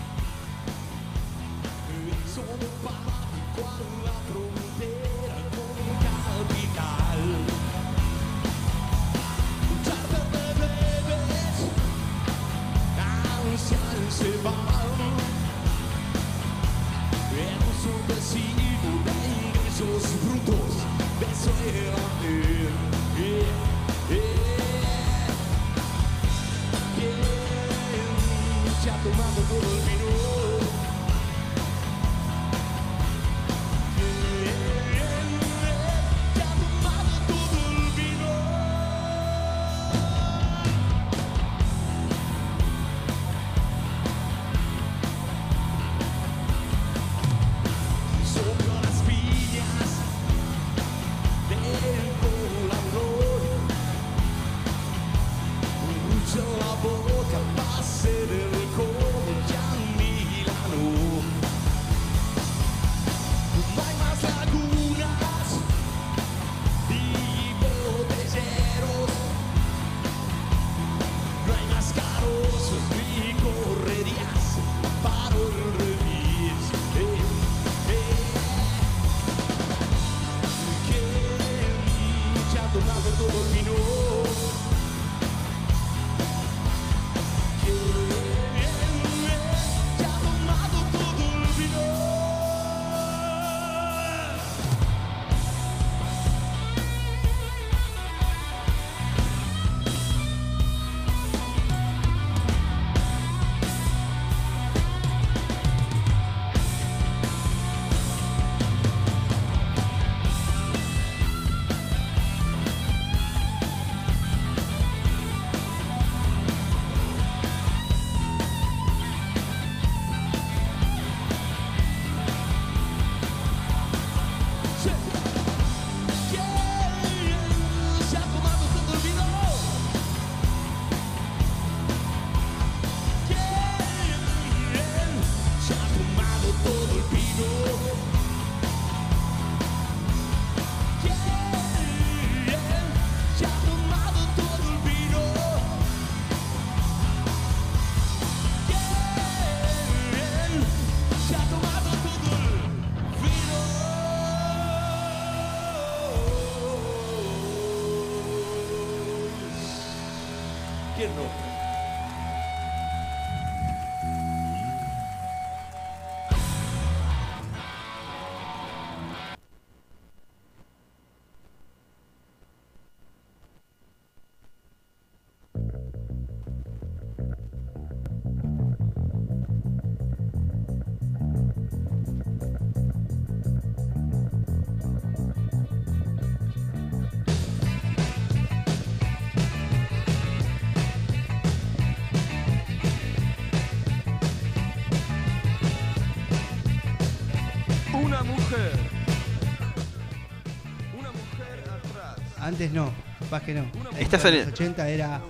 Antes no, capaz que no. En los 80 era.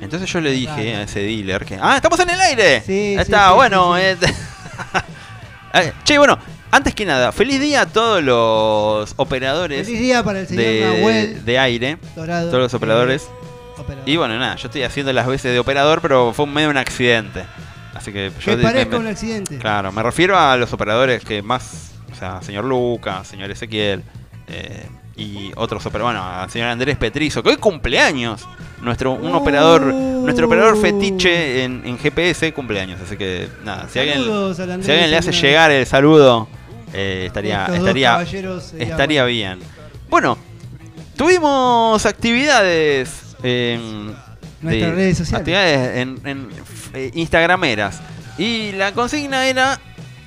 Entonces yo le dije a ese dealer que. ¡Ah, estamos en el aire! Sí, Ahí sí, está, sí, bueno. sí, eh, eh, che, bueno, antes que nada, feliz día a todos los operadores Feliz día para el señor de, Nahuel de aire. Dorado. Todos los operadores. eh, operador. Y bueno, nada, yo estoy haciendo las veces de operador, pero fue medio un accidente. Así que Que yo de- parezca me- un accidente. Claro, me refiero a los operadores que más, o sea, señor Lucas, señor Ezequiel eh, y otros operadores, bueno, al señor Andrés Petrizo, que hoy cumpleaños, nuestro un operador, nuestro operador fetiche en, en GPS cumpleaños, así que nada, si alguien, Saludos al Andrés, si alguien le hace llegar el saludo, eh, estaría, estaría, estaría bien. Bueno, tuvimos actividades en Nuestras redes sociales. Actividades en, en, eh, instagrameras. Y la consigna era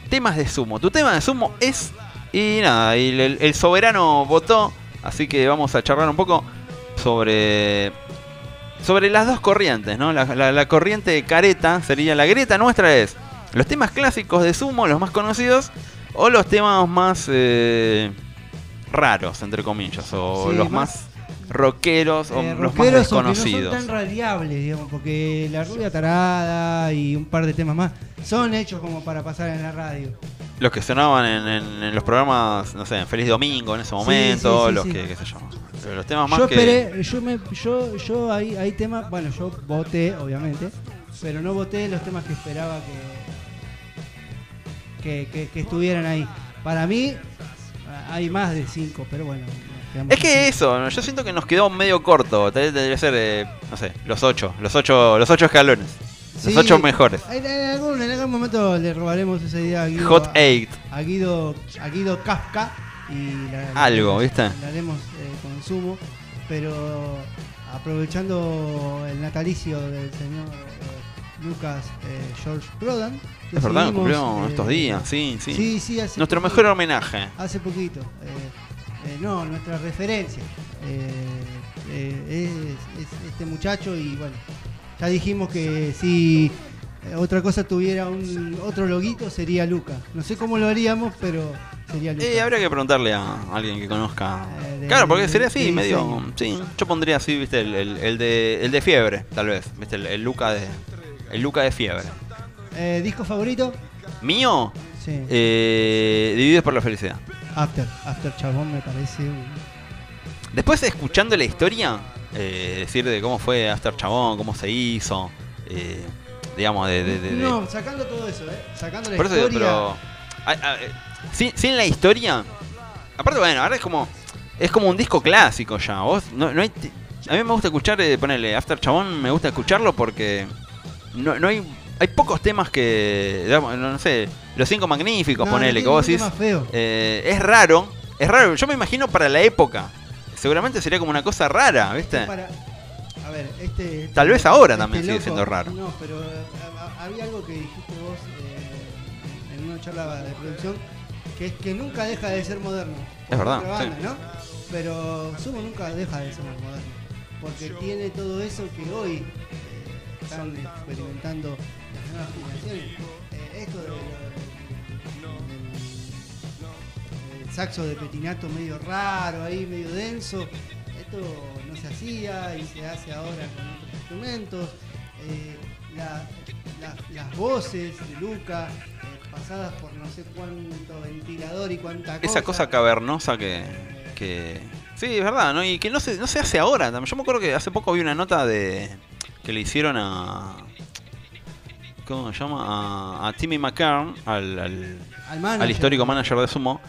temas de sumo. Tu tema de sumo es... Y nada, y el, el soberano votó. Así que vamos a charlar un poco sobre... Sobre las dos corrientes, ¿no? La, la- la corriente careta sería... La grieta nuestra es los temas clásicos de sumo, los más conocidos, o los temas más eh, raros, entre comillas, o Sí, los más rockeros o Eh, los más rockeros que desconocidos. no son tan radiables, digamos, porque La Rubia Tarada y un par de temas más son hechos como para pasar en la radio. Los que sonaban en, en- en los programas, no sé, en Feliz Domingo en ese momento, sí, sí, los sí. que, qué sé yo. Pero Los temas más Yo que. esperé, yo me, yo, yo hay, hay temas, bueno, yo voté, obviamente, pero no voté los temas que esperaba que, que, que- que estuvieran ahí. Para mí hay más de cinco, pero bueno. Es que eso, ¿no? yo siento que nos quedó medio corto. Tal vez Debería ser, eh, no sé, los ocho. Los ocho, los ocho escalones. Los ocho mejores. En, algún, en algún momento le robaremos esa idea a Guido, Hot a- Eight. a Guido, a Guido Kafka y la, la Algo, haremos- ¿viste? La haremos eh, con sumo, pero aprovechando el natalicio del señor eh, Lucas eh, George Prodan. Es verdad, cumplió eh, estos días, sí, sí. Sí, sí, Nuestro poquito. mejor homenaje. Hace poquito. eh, eh, no, nuestra referencia. eh, eh, es, es este muchacho y bueno, ya dijimos que si otra cosa tuviera un otro loguito sería Luca. No sé cómo lo haríamos, pero sería Luca. Eh, habría que preguntarle a alguien que conozca. Eh, de- Claro, porque sería así, medio. diseño. Sí, yo pondría así, viste, el, el- el de, el de fiebre, tal vez. Viste, el, el Luca de. El Luca de fiebre. Eh, ¿Disco favorito? ¿Mío? Sí. Divididos por la felicidad. After. After Chabón me parece un- Después, escuchando la historia, eh, decir de cómo fue After Chabón, cómo se hizo, eh, digamos, de. de- de- de- No, sacando todo eso, ¿eh? Sacando la Por eso digo, historia. pero. eh, sin, sin la historia. Aparte, bueno, ahora es como. Es como un disco clásico ya. Vos no, no hay. ti- A mí me gusta escuchar, eh, ponerle After Chabón, me gusta escucharlo porque. No, no hay. Hay pocos temas que. digamos, no, no sé. Los cinco magníficos, No, ponele, que vos decís. eh, es raro. Es raro. Yo me imagino para la época. Seguramente sería como una cosa rara, ¿viste? Para- a ver, este. Tal vez ahora también sigue siendo raro. No, pero eh, a- a- había algo que dijiste vos eh, en una charla de producción que es que nunca deja de ser moderno. Es verdad, banda, sí. ¿no? Pero Sumo nunca deja de ser moderno. Porque tiene todo eso que hoy eh, están experimentando las nuevas generaciones. Eh, esto de, del- saxo de petinato medio raro ahí, medio denso. Esto no se hacía y se hace ahora con otros instrumentos. Eh, la- la- las voces de Luca eh, pasadas por no sé cuánto ventilador y cuánta cosa. Esa cosa cavernosa que, que. Sí, es verdad, ¿no? Y que no se, no se hace ahora. también. Yo me acuerdo que hace poco vi una nota de. que le hicieron a. ¿Cómo se llama? A, a Timmy McCarn, al, al, Al manager. al histórico manager de Sumo.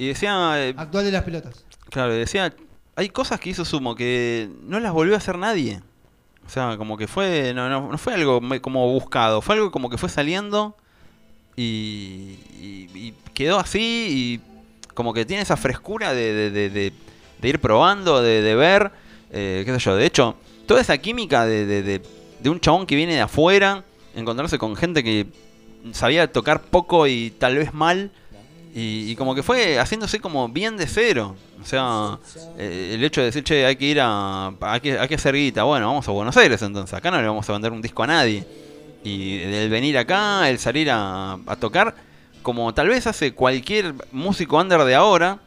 Y decía. eh, Actual de las pelotas. Claro, decía. Hay cosas que hizo Sumo que no las volvió a hacer nadie. O sea, como que fue, no, no, no fue algo como buscado, fue algo como que fue saliendo y, y- y quedó así y como que tiene esa frescura de, de- de- de- de ir probando, de, de ver, eh, qué sé yo. De hecho, toda esa química de- de un chabón que viene de afuera, encontrarse con gente que sabía tocar poco y tal vez mal, y, y como que fue haciéndose como bien de cero. O sea, eh, el hecho de decir, che, hay que ir a. Hay que, hay que hacer guita. Bueno, vamos a Buenos Aires entonces. Acá no le vamos a vender un disco a nadie. Y el venir acá, el salir a, a tocar, como tal vez hace cualquier músico under de ahora,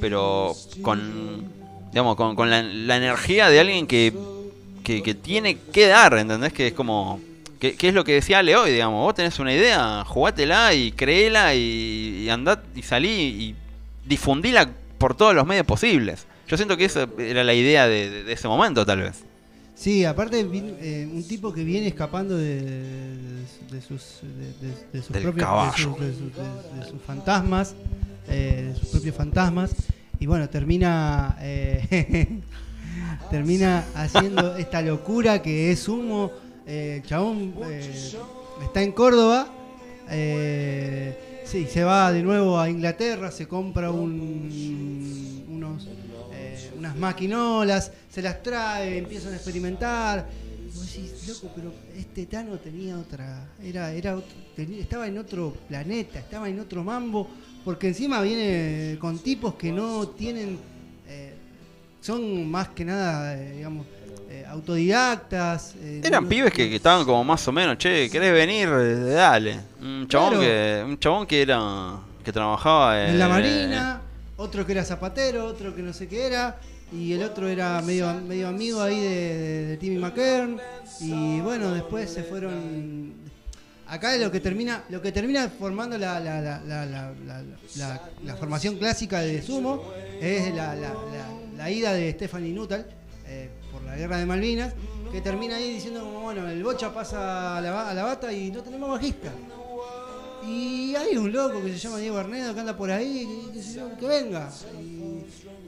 pero con. Digamos, con, con la, la energía de alguien que, que, que tiene que dar, ¿entendés? Que es como. Que, que es lo que decía Ale hoy, digamos. Vos tenés una idea, jugátela y créela y, y andá y salí y difundila por todos los medios posibles. Yo siento que esa era la idea de, ese momento, tal vez. Sí, aparte eh, un tipo que viene escapando de, de- de sus, de, propios caballo. de sus, sus- de- de sus fantasmas, eh, de sus propios fantasmas, y bueno, termina eh, termina haciendo esta locura que es humo. Eh, el chabón eh, está en Córdoba, eh, sí, se va de nuevo a Inglaterra, se compra un, unos, eh, unas maquinolas, se las trae, empiezan a experimentar. Pero este Tano tenía otra, era, era, estaba en otro planeta, estaba en otro mambo, porque encima viene con tipos que no tienen, eh, son más que nada, digamos, eh, autodidactas. eh, Eran pibes que, que estaban como más o menos, che, ¿querés venir? Eh, Dale. Un chabón Claro. que un chabón que era que trabajaba en la marina, otro que era zapatero, otro que no sé qué era, y el otro era medio, medio amigo ahí de, de- de Timmy McKern, y bueno, después se fueron... Acá lo que termina, lo que termina formando la, la, la, la, formación clásica de Sumo es la, la- la- la ida de Stephanie Nuttall la guerra de Malvinas, que termina ahí diciendo bueno, el bocha pasa a la, a la bata y no tenemos bajista. Y hay un loco que se llama Diego Arnedo que anda por ahí, que, que venga. Y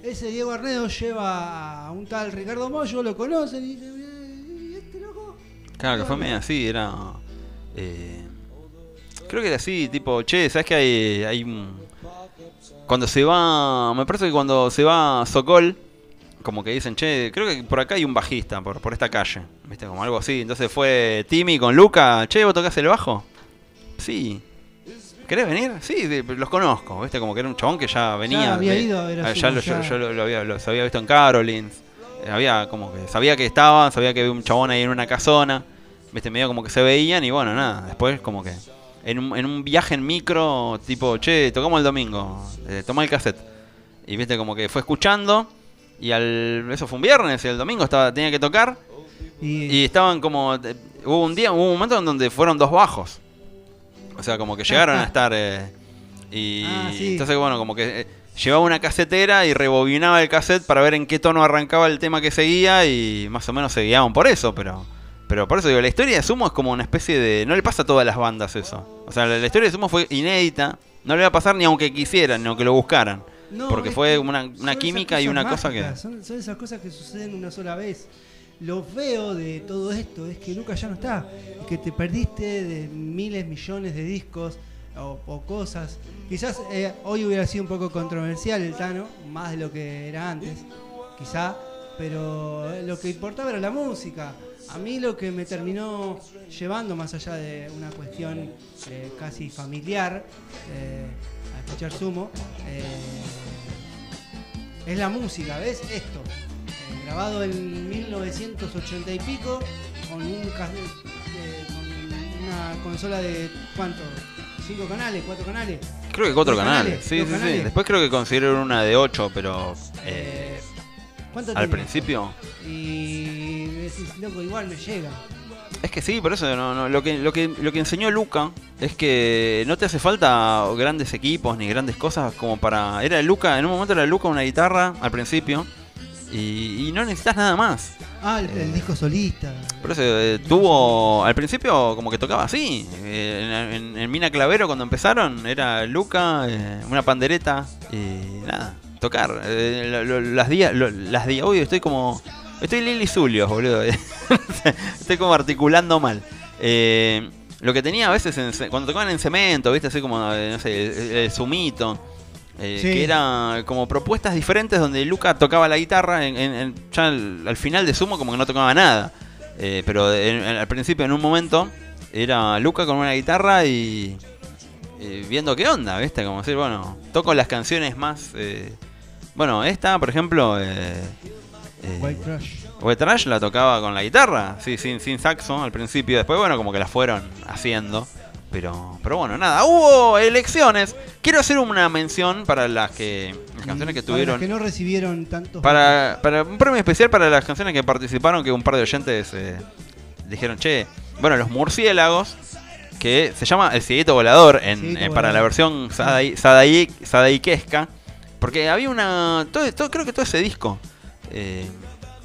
ese Diego Arnedo lleva a un tal Ricardo Mollo, lo conocen y dice, "¿Y este loco? Claro, que fue medio así, era. eh, creo que era así, tipo, che, ¿sabes que hay, hay un. Cuando se va. Me parece que cuando se va Sokol, como que dicen, che, creo que por acá hay un bajista, por, por esta calle. ¿Viste? Como algo así. Entonces fue Timmy con Luca, che, ¿vos tocás el bajo? Sí. ¿Querés venir? Sí, los conozco, ¿viste? Como que era un chabón que ya venía. había de- ido a ver a ah, su- ya lo, ya- yo, yo lo, lo había, los había visto en Carolins. Eh, Había como que sabía que estaban, sabía que había un chabón ahí en una casona. Viste, medio como que se veían y bueno, nada. Después como que en un, en un viaje en micro, tipo, che, tocamos el domingo, eh, toma el cassette. Y viste, como que fue escuchando. Y al eso fue un viernes y el domingo estaba tenía que tocar. Y, Y estaban como. eh, Hubo un día, hubo un momento en donde fueron dos bajos. O sea, como que llegaron a estar. eh, y Ah, sí. entonces, bueno, como que eh, llevaba una casetera y rebobinaba el cassette para ver en qué tono arrancaba el tema que seguía. Y más o menos se guiaban por eso, pero. Pero por eso digo, la historia de Sumo es como una especie de. No le pasa a todas las bandas eso. O sea, la, la historia de Sumo fue inédita. No le va a pasar ni aunque quisieran, ni aunque lo buscaran. No, porque fue una, química y una cosa que. Son, son esas cosas que suceden una sola vez. Lo feo de todo esto es que Lucas ya no está. Que te perdiste de miles, millones de discos o, o cosas. Quizás eh, hoy hubiera sido un poco controversial el Tano, más de lo que era antes, quizá. Pero lo que importaba era la música. A mí lo que me terminó llevando, más allá de una cuestión eh, casi familiar, eh, escuchar Sumo, eh, es la música, ¿ves? Esto. eh, grabado en 1980 y pico, con, un, eh, con una consola de ¿cuánto? ¿Cinco canales? ¿Cuatro canales? Creo que cuatro canales. canales, Sí, sí. Después creo que consiguieron una de ocho, pero. eh, ¿Cuánto al principio. Y decís, loco, igual me llega. Es que sí, por eso no, no, lo, que, lo, que, lo que enseñó Luca es que no te hace falta grandes equipos ni grandes cosas como para... Era Luca, en un momento era Luca una guitarra al principio y, y no necesitas nada más. Ah, el, el disco solista. Por eso eh, tuvo... Al principio como que tocaba así. Eh, en, en- en Mina Clavero cuando empezaron era Luca, eh, una pandereta y nada, tocar. Eh, lo- lo- las días... las días... Uy, estoy como... Estoy Lili Zulios, boludo. Estoy como articulando mal. Eh, lo que tenía a veces en cuando tocaban en cemento, ¿viste? Así como, eh, no sé, el, el Sumito. eh, Sí. Que era como propuestas diferentes donde Luca tocaba la guitarra. En, ya al, al final de Sumo, como que no tocaba nada. Eh, pero al principio, en un momento, era Luca con una guitarra y. viendo qué onda, ¿viste? Como decir, bueno, toco las canciones más. bueno, esta, por ejemplo. eh, eh, White Trash. White Trash la tocaba con la guitarra, sí, sin, sin saxo al principio. Después, bueno, como que la fueron haciendo. Pero, pero bueno, nada, hubo elecciones. Quiero hacer una mención para las que las canciones que Para tuvieron. los que no recibieron tantos. Para, para un premio especial para las canciones que participaron, que un par de oyentes eh, dijeron, che, bueno, los murciélagos, que se llama El Cieguito Volador en, Cieguito eh, para la versión sadai- sadai- sadaiquesca, porque había una, todo, todo- creo que todo ese disco, eh,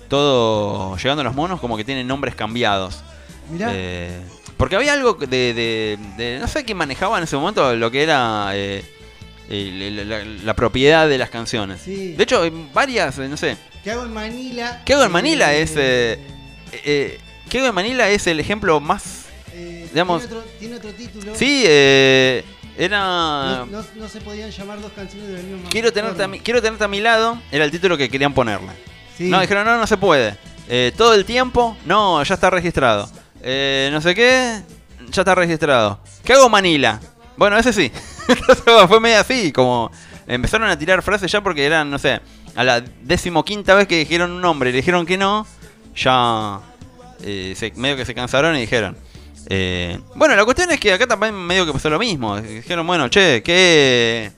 todo llegando a los monos, como que tienen nombres cambiados. Mirá, Eh, porque había algo de, de- de- No sé quién manejaba en ese momento lo que era eh, la, la propiedad de las canciones. Sí. De hecho, varias, no sé. ¿qué hago en Manila? ¿Qué hago en Manila? Es. ¿Qué hago en Manila? Es el ejemplo más. digamos- Tiene otro, tiene otro título. Sí, eh, era. No, no- no se podían llamar dos canciones de la misma Quiero tenerte, a forma. mi, quiero tenerte a mi lado. Era el título que querían ponerle. Sí. No, dijeron, no, no se puede. Eh, todo el tiempo, no, ya está registrado. Eh, no sé qué, ya está registrado. ¿Qué hago Manila? Bueno, ese sí. Fue medio así, como empezaron a tirar frases ya porque eran, no sé, a la decimoquinta vez que dijeron un nombre y le dijeron que no, ya eh, se- medio que se cansaron y dijeron. Eh, bueno, la cuestión es que acá también medio que pasó lo mismo. Dijeron, bueno, che, ¿qué?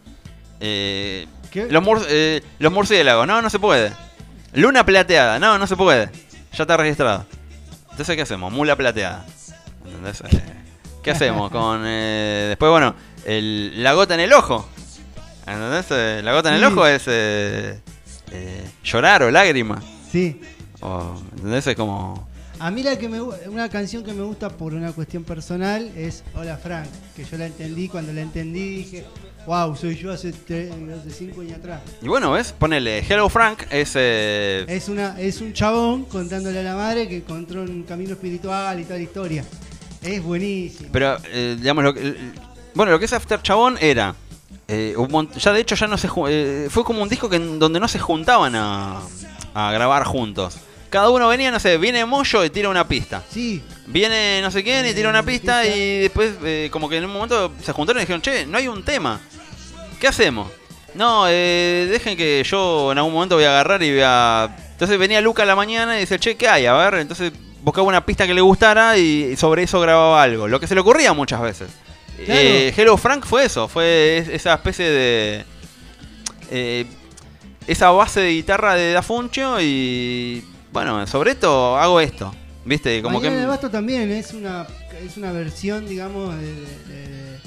Eh, ¿Qué? los, mur- eh, los murciélagos, no, no se puede. Luna plateada, no, no se puede. Ya está registrado. Entonces, ¿qué hacemos? Mula plateada. ¿Entendés? Eh, ¿Qué hacemos? Con. eh, después, bueno, el- la gota en el ojo. ¿Entendés? La gota en el Sí. ojo es. llorar o lágrima. Sí. O, ¿Entendés? Es como. A mí la que me una canción que me gusta por una cuestión personal es Hola Frank, que yo la entendí, cuando la entendí dije, wow, soy yo hace, cinco años atrás. Y bueno, ¿ves? Ponele Hello Frank, es. eh, Es una es un chabón contándole a la madre que encontró un camino espiritual y toda la historia. Es buenísimo. Pero, eh, digamos, lo que, bueno, lo que es After Chabón era. eh, un ya de hecho ya no se fue como un disco que en- donde no se juntaban a, a grabar juntos. Cada uno venía, no sé, viene Moyo y tira una pista. Sí, Viene no sé quién y tira una pista y después eh, como que en un momento se juntaron y dijeron, che, no hay un tema. ¿Qué hacemos? No, eh, dejen que yo en algún momento voy a agarrar y voy a... Entonces venía Luca a la mañana y dice, che, ¿qué hay? A ver, entonces buscaba una pista que le gustara y sobre eso grababa algo. Lo que se le ocurría muchas veces. Claro. Eh, Hello Frank fue eso, fue es- esa especie de... eh, esa base de guitarra de Da Funcho y... Bueno, sobre esto hago esto. ¿Viste? Como Mañana que... de Basto también es una es una versión, digamos, de, de- de-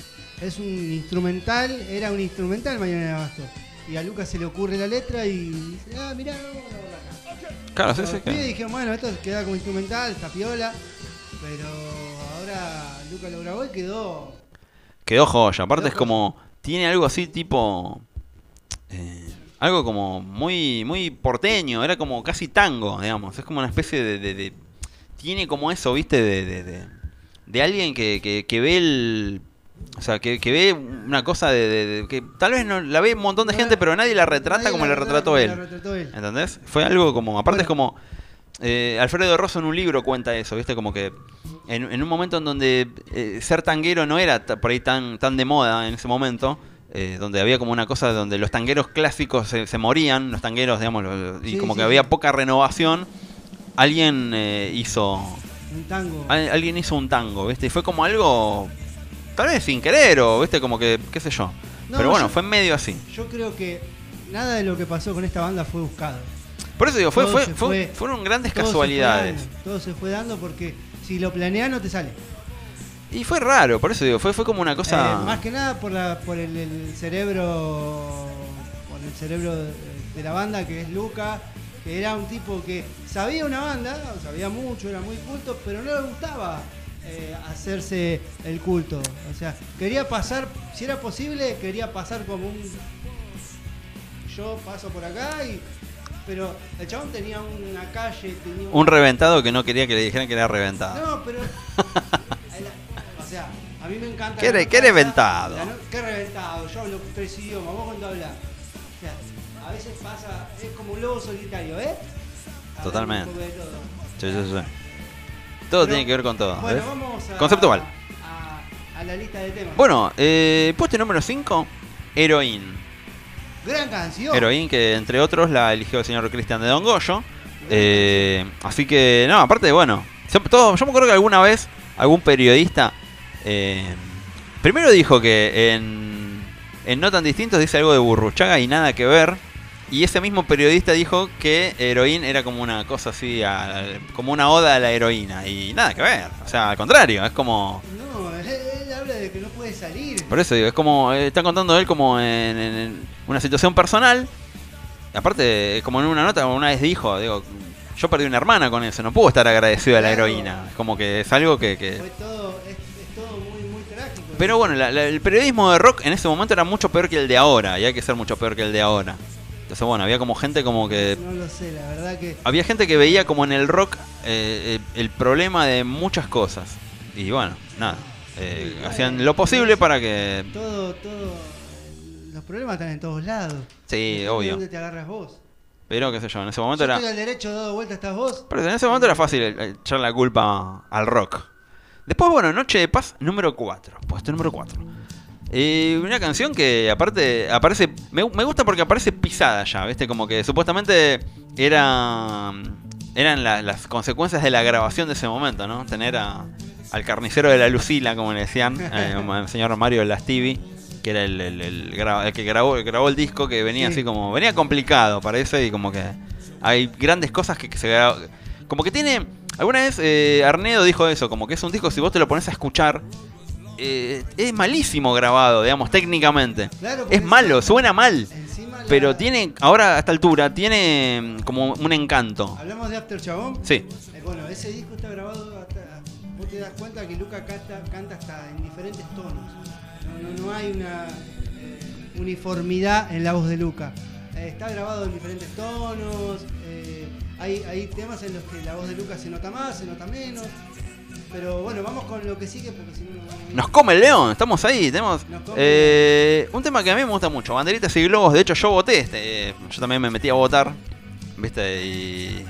es un instrumental, era un instrumental Mañana de Basto. Y a Lucas se le ocurre la letra y dice, ah, mirá, vamos a acá. Claro, sí, sí, claro. dijeron, bueno, esto queda como instrumental, está piola. Pero ahora Lucas lo grabó y quedó. Quedó joya. Aparte Quedó es como. Tiene algo así tipo. eh, algo como muy muy porteño. Era como casi tango, digamos. Es como una especie de. de- de- tiene como eso, viste, de. de, alguien que, que, que ve el. O sea, que, que ve una cosa de, que tal vez no la ve un montón de No gente, pero nadie la retrata nadie como la retrató él. la retrató él. ¿Entendés? Fue algo como. Aparte es como. eh, Alfredo Rosso en un libro cuenta eso, ¿viste? Como que en, en un momento en donde eh, ser tanguero no era por ahí tan, tan de moda en ese momento, eh, donde había como una cosa donde los tangueros clásicos se, se morían, los tangueros, digamos, y Sí, como sí, que había poca renovación, alguien eh, hizo. Un tango. al- alguien hizo un tango, ¿viste? Y fue como algo. Tal vez sin querer, o, ¿viste? Como que, qué sé yo. No, Pero bueno, yo- fue medio así. Yo creo que nada de lo que pasó con esta banda fue buscado. Por eso digo, fue, fue, fue- fue- fueron grandes Todo se fue casualidades. dando, todo se fue dando porque si lo planeas no te sale. Y fue raro, por eso digo, fue, fue como una cosa. Eh, más que nada por la por el, el cerebro por el cerebro de, la banda que es Luca, que era un tipo que sabía una banda, sabía mucho, era muy culto, pero no le gustaba eh, hacerse el culto. O sea, quería pasar, si era posible, quería pasar como un yo paso por acá y Pero el chabón tenía una calle, tenía Un reventado que no quería que le dijeran que era reventado. No, pero. o sea, a mí me encanta. ¿Qué re- qué reventado? no- ¿Qué reventado? Yo hablo tres idiomas, vos cuando hablas. O sea, a veces pasa, es como un lobo solitario, ¿eh? Totalmente. Sí, sí, sí. Todo Pero, tiene que ver con todo. Bueno, ¿ves? vamos a. Conceptual. A, a la lista de temas. Bueno, eh, puesto número 5, Heroín. Gran canción. Heroín, que entre otros la eligió el señor Cristian de Don Goyo. Eh, así que, no, aparte, bueno. todo- yo me acuerdo que alguna vez algún periodista eh, primero dijo que en, en No Tan Distintos dice algo de Burruchaga y nada que ver. Y ese mismo periodista dijo que Heroín era como una cosa así, a- como una oda a la heroína. Y nada que ver. O sea, al contrario, es como. No, él, él habla de que no puede salir. Por eso digo, es como. eh, está contando él como en, una situación personal. Aparte, como en una nota, una vez dijo, digo, yo perdí una hermana con eso, no puedo estar agradecido a la heroína. Es como que es algo que. que- Fue todo. Pero bueno, la- la- el periodismo de rock en ese momento era mucho peor que el de ahora, y hay que ser mucho peor que el de ahora. Entonces, bueno, había como gente como que. No lo sé, la verdad que. Había gente que veía como en el rock eh, eh, el problema de muchas cosas. Y bueno, nada. eh, hacían lo posible para que. Todo, todo. Los problemas están en todos lados. Sí, obvio. de ¿Dónde te agarras vos? Pero qué sé yo, en ese Yo momento era. estoy al derecho dado vuelta, estás vos. Pero en ese momento era fácil echar la culpa al rock. Después, bueno, Noche de Paz número 4. Puesto número 4. Eh, una canción que aparte aparece. Me, me gusta porque aparece pisada ya, ¿viste? Como que supuestamente era. Eran la- las consecuencias de la grabación de ese momento, ¿no? Tener a- al carnicero de la Lucila, como le decían, eh, el señor Mario Lastivi, que era el, el- el gra- el que grabó, grabó el disco, que venía Sí. así como. Venía complicado, parece, y como que hay grandes cosas que, que se gra- Como que tiene. Alguna vez eh, Arnedo dijo eso, como que es un disco, si vos te lo pones a escuchar, eh, es malísimo grabado, digamos, técnicamente. Claro, Es malo, suena mal. la- Pero tiene, ahora a esta altura, tiene mm, como un encanto. Hablamos de After Chabón. Sí, Eh, bueno, ese disco está grabado hasta. Vos te das cuenta que Luca canta, canta hasta en diferentes tonos. No, no, no hay una eh, uniformidad en la voz de Luca. Está grabado en diferentes tonos. Hay, hay temas en los que la voz de Luca se nota más, se nota menos. Pero bueno, vamos con lo que sigue porque si no. no- nos come el león, estamos ahí. Tenemos Nos eh, un tema que a mí me gusta mucho, banderitas y globos. De hecho, yo voté este. eh, yo también me metí a votar, ¿viste? Y.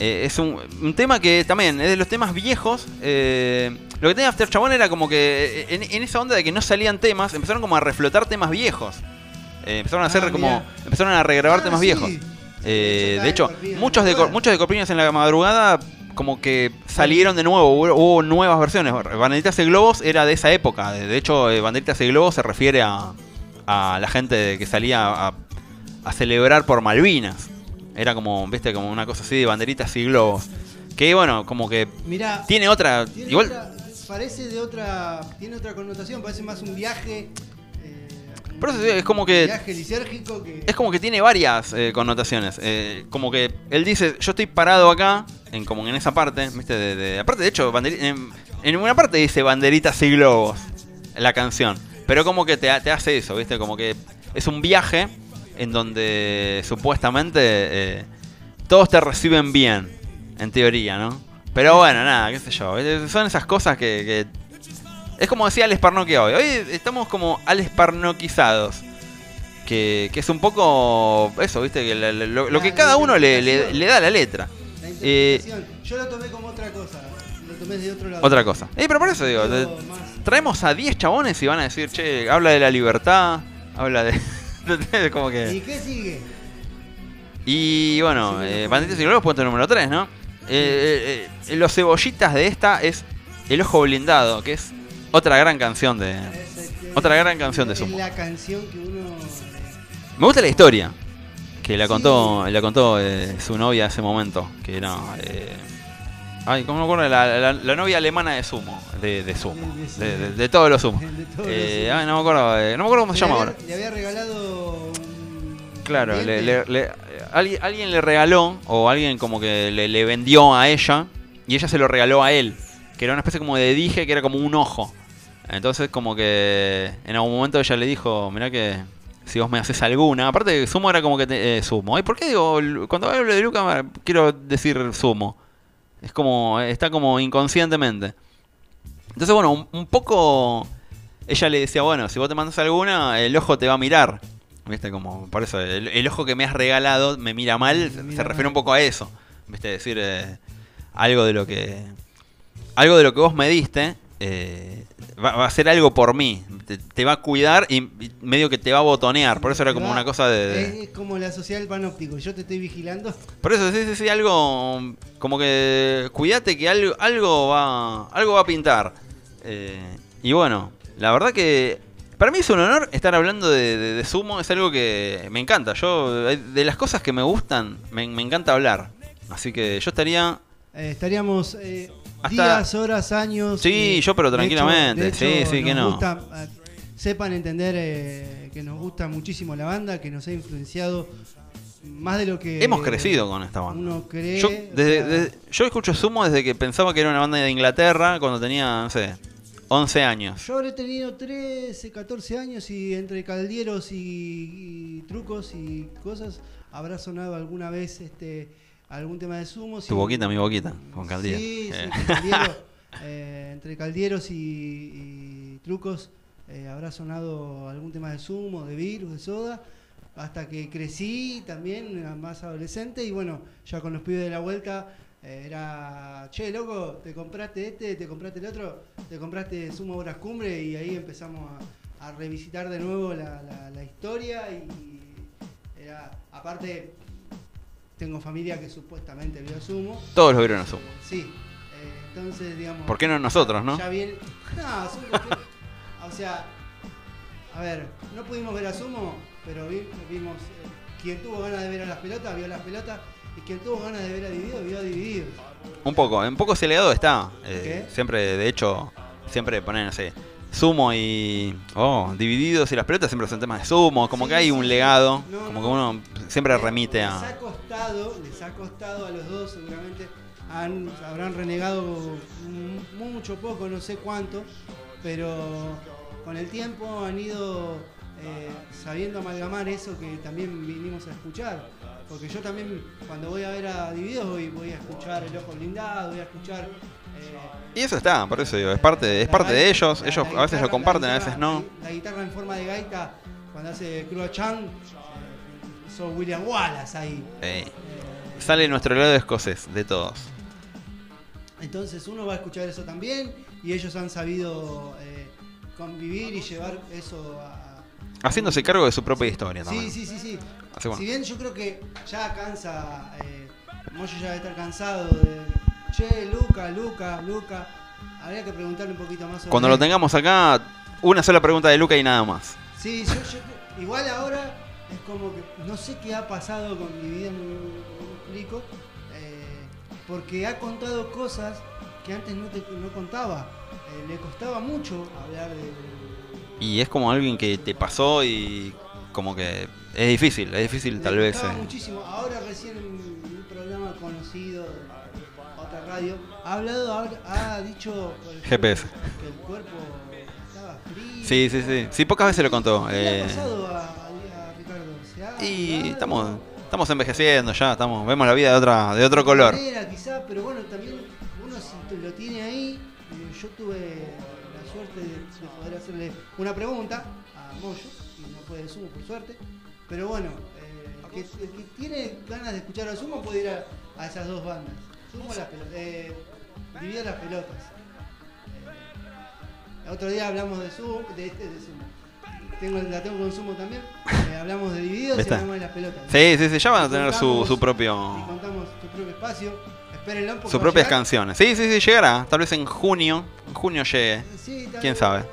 eh, es un, un tema que también es de los temas viejos. eh, lo que tenía After Chabón era como que en, en esa onda de que no salían temas, empezaron como a reflotar temas viejos. Empezaron a hacer Ah, como. Empezaron a regrabar Ah, temas sí. viejos. Eh, de hecho, muchos de, muchos de Corpiñas en la madrugada como que salieron de nuevo, hubo, nuevas versiones. Banderitas y Globos era de esa época. De de hecho, eh, Banderitas y Globos se refiere a, a la gente que salía a, a celebrar por Malvinas. Era como, viste, como una cosa así de banderitas y globos. Que bueno, como que Mirá, tiene otra. tiene igual, otra- parece de otra. Tiene otra connotación, parece más un viaje. Por eso es como que- Un viaje lisérgico que. Es como que tiene varias eh, connotaciones. Eh, como que él dice, yo estoy parado acá, en como en esa parte, ¿viste? De, de- aparte, de hecho, en, en una parte dice banderitas y globos, la canción. Pero como que te, ha- te hace eso, ¿viste? Como que es un viaje en donde supuestamente eh, todos te reciben bien, en teoría, ¿no? Pero bueno, nada, qué sé yo. Son esas cosas que... que- es como decía Alex Parnoquia hoy. Hoy estamos como Alex Parnoquizados que, que es un poco eso, ¿viste? Lo, lo que cada uno le, le- interpretación. le da a la letra. La Eh. Yo lo tomé como otra cosa. Lo tomé de otro lado. otra cosa. Eh, pero por eso digo, traemos a 10 chabones y van a decir, che, habla de la libertad, habla de... como ¿Y qué sigue? Y bueno, eh, no. Banditas y Globos, punto número 3, ¿no? Eh, eh, eh, los cebollitas de esta es El Ojo Blindado, que es otra gran canción de... Otra gran canción de Sumo. la canción que uno. Me gusta la historia que la contó, la contó eh, su novia ese momento, que era eh, ay, ¿cómo me acuerdo? La, la- la novia alemana de Sumo, de, de Sumo, De- de- de, todos los Sumo. Eh, ay, no me acuerdo, eh, no me acuerdo cómo se llama ahora. Le había regalado. Claro, le, le- le- alguien, alguien le regaló o alguien como que le vendió a ella y ella se lo regaló a él, que era una especie como de dije que era como un ojo. Entonces como que en algún momento ella le dijo, mirá que si vos me haces alguna. Aparte, Sumo era como que te, eh, Sumo. ¿Y por qué digo, cuando hablo de Luca quiero decir Sumo? Es como, está como inconscientemente. Entonces, bueno, un, un poco ella le decía, bueno, si vos te mandas alguna, el ojo te va a mirar. ¿Viste? Como, por eso, el, el ojo que me has regalado me mira mal, se- mira se refiere mal. un poco a eso. ¿Viste? Decir eh, algo de lo que. Algo de lo que vos me diste. Eh, va, va a hacer algo por mí. Te, te va a cuidar y, y medio que te va a botonear. Por eso era como una cosa de. de- Es, como la sociedad del panóptico. Yo te estoy vigilando. por eso, sí, sí, sí, algo. Como que. Cuídate que algo, algo va. Algo va a pintar. Eh, y bueno, la verdad que. Para mí es un honor estar hablando de, de- de sumo. Es algo que me encanta. Yo. eh, De las cosas que me gustan, me, me encanta hablar. Así que yo estaría. Eh, estaríamos Hasta- días, horas, años. Sí, eh, yo, pero de tranquilamente. de Sí, sí, que no. gusta, eh, sepan entender eh, que nos gusta muchísimo la banda, que nos ha influenciado más de lo que. Hemos crecido con esta banda. Uno cree. Yo, o desde- sea, desde- yo escucho Sumo desde que pensaba que era una banda de Inglaterra cuando tenía, no sé, 11 años. Yo habré tenido 13, 14 años y entre caldieros y, y trucos y cosas habrá sonado alguna vez este algún tema de sumo. Tu boquita, mi boquita, con Caldiero. Sí, Eh. sí, Caldiero. Eh, entre caldieros y, y trucos eh, habrá sonado algún tema de sumo, de virus, de soda. Hasta que crecí también, era más adolescente y bueno, ya con los pibes de la vuelta era, che, loco, te compraste este, te compraste el otro, te compraste Sumo Obras Cumbre y ahí empezamos a, a revisitar de nuevo la, la- la historia y era, aparte, tengo familia que supuestamente vio Sumo. Todos lo vieron a Sumo. Sí, eh, entonces digamos... ¿Por qué no nosotros, no? Ya viene... No, Sumo, o sea, a ver, no pudimos ver a Sumo, pero vi- vimos... eh, quien tuvo ganas de ver a las pelotas, vio las pelotas. Y quien tuvo ganas de ver a Divididos, vio a Divididos. Un poco, un poco ese legado está. Eh, ¿Qué? siempre, de hecho, siempre ponen, no sé, Sumo y. Oh, divididos y las pelotas siempre son temas de Sumo. Como Sí, que hay un legado. No, como que uno siempre remite Les ha a. costado, les ha costado a los dos seguramente, han, habrán renegado mucho poco, no sé cuánto, pero con el tiempo han ido eh, sabiendo amalgamar eso que también vinimos a escuchar. Porque yo también cuando voy a ver a Divididos voy, voy a escuchar El Ojo Blindado, voy a escuchar... Y eso está, por eso digo, es parte, es parte de ellos. Ellos a veces lo comparten, a veces no. La guitarra en forma de gaita, cuando hace Chan, hizo William Wallace ahí. Sale nuestro lado escocés, de todos. Entonces uno va a escuchar eso también y ellos han sabido eh, convivir y llevar eso a... Haciéndose cargo de su propia historia Sí, también. sí, sí, sí. Así, bueno. Si bien yo creo que ya cansa, eh, Moyo ya debe estar cansado de... Che, Luca, Luca, Luca. Habría que preguntarle un poquito más sobre Cuando lo tengamos acá, una sola pregunta de Luca y nada más. Sí, yo, yo igual ahora es como que no sé qué ha pasado con mi vida, no, me explico, eh, porque ha contado cosas que antes no, te, no contaba. Eh, le costaba mucho hablar de... Y es como alguien que te pasó y como que es difícil, es difícil le tal vez. eh. muchísimo. Ahora recién en un programa conocido radio ha hablado, ha, ha dicho GPS. que el cuerpo estaba frío. Sí, sí, sí. Sí, pocas veces lo contó. ¿Qué le eh, ha pasado a, a Ricardo? ¿Se ha y estamos, estamos envejeciendo ya, estamos, vemos la vida de otra, de otro color. manera, quizá, pero bueno, también uno si lo tiene ahí. eh, Yo tuve la suerte de, de poder hacerle una pregunta a Moyo, y no puede sumo por suerte. Pero bueno, eh, que- el que tiene ganas de escuchar a Sumo puede ir a, a esas dos bandas. Sumo las pelotas, eh, Divida las pelotas. Eh, otro día hablamos de Sumo, de este de Sumo. Tengo, la tengo con Sumo también. Eh, hablamos de Divididos y hablamos de las pelotas. Sí, sí, sí, ya van a Y tener su, su y propio, contamos su propio espacio. Espérenlo porque sus propias llegar. canciones. Sí, sí, sí, llegará. Tal vez en junio, en junio llegue. Sí, ¿Quién sabe?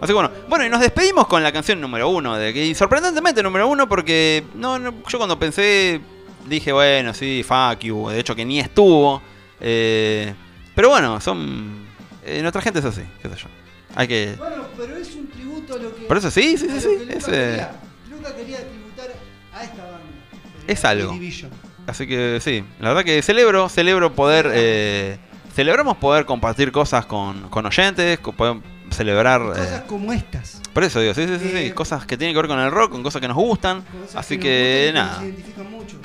Así que bueno, bueno, y nos despedimos con la canción número uno. De que, y sorprendentemente número uno porque no, no, yo cuando pensé dije, bueno, sí, fuck you. De hecho que ni estuvo. Eh, pero bueno, son... eh, nuestra gente es así, qué sé yo. Hay que... Bueno, pero es un tributo a lo que. Por eso sí, sí, sí, sí, Luca, es, eh, quería. Luca quería tributar a esta banda. Es a algo. Division. Así que sí, la verdad que celebro, celebro poder... eh, celebramos poder compartir cosas con, con oyentes. con- poder- celebrar. Cosas eh, como estas. por eso digo, sí, sí, sí, sí, Eh, cosas que tienen que ver con el rock, con cosas que nos gustan. cosas Así que nada. Nos identifican mucho.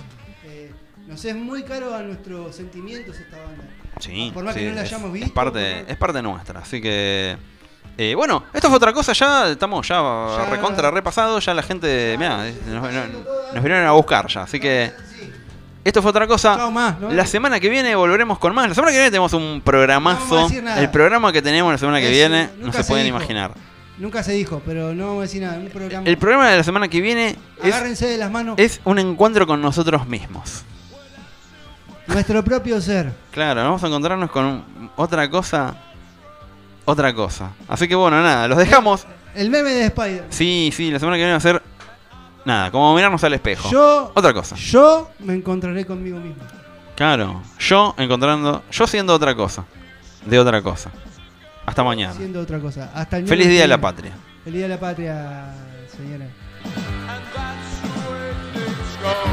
Nos es muy caro a nuestros sentimientos esta banda. Sí, Por más sí, que no la es, hayamos es visto, parte, por- es parte nuestra. Así que. eh, bueno, esto fue otra cosa, ya estamos ya, Ya- recontra repasado, ya la gente, mirá, eh, nos, nos- nos vinieron a buscar ya, así que esto fue otra cosa. Chao más, ¿no? La semana que viene volveremos con más. La semana que viene tenemos un No programazo. nada. El programa que tenemos la semana que Eso, viene no se se pueden dijo. imaginar. Nunca se dijo, pero no vamos a decir nada. Un programa. El programa de la semana que viene es, Agárrense de las manos. es un encuentro con nosotros mismos. Nuestro propio ser. Claro, vamos a encontrarnos con otra cosa. Otra cosa. Así que bueno, nada, los dejamos. El meme de Spider. Sí, sí, la semana que viene va a ser. Nada, como mirarnos al espejo. Yo, Otra cosa. yo me encontraré conmigo mismo. Claro, yo encontrando. Yo siendo otra cosa. De otra cosa. Hasta mañana. Siendo otra cosa. Hasta el Feliz Día de la. Patria. Feliz Día de la Patria, señora. and that's.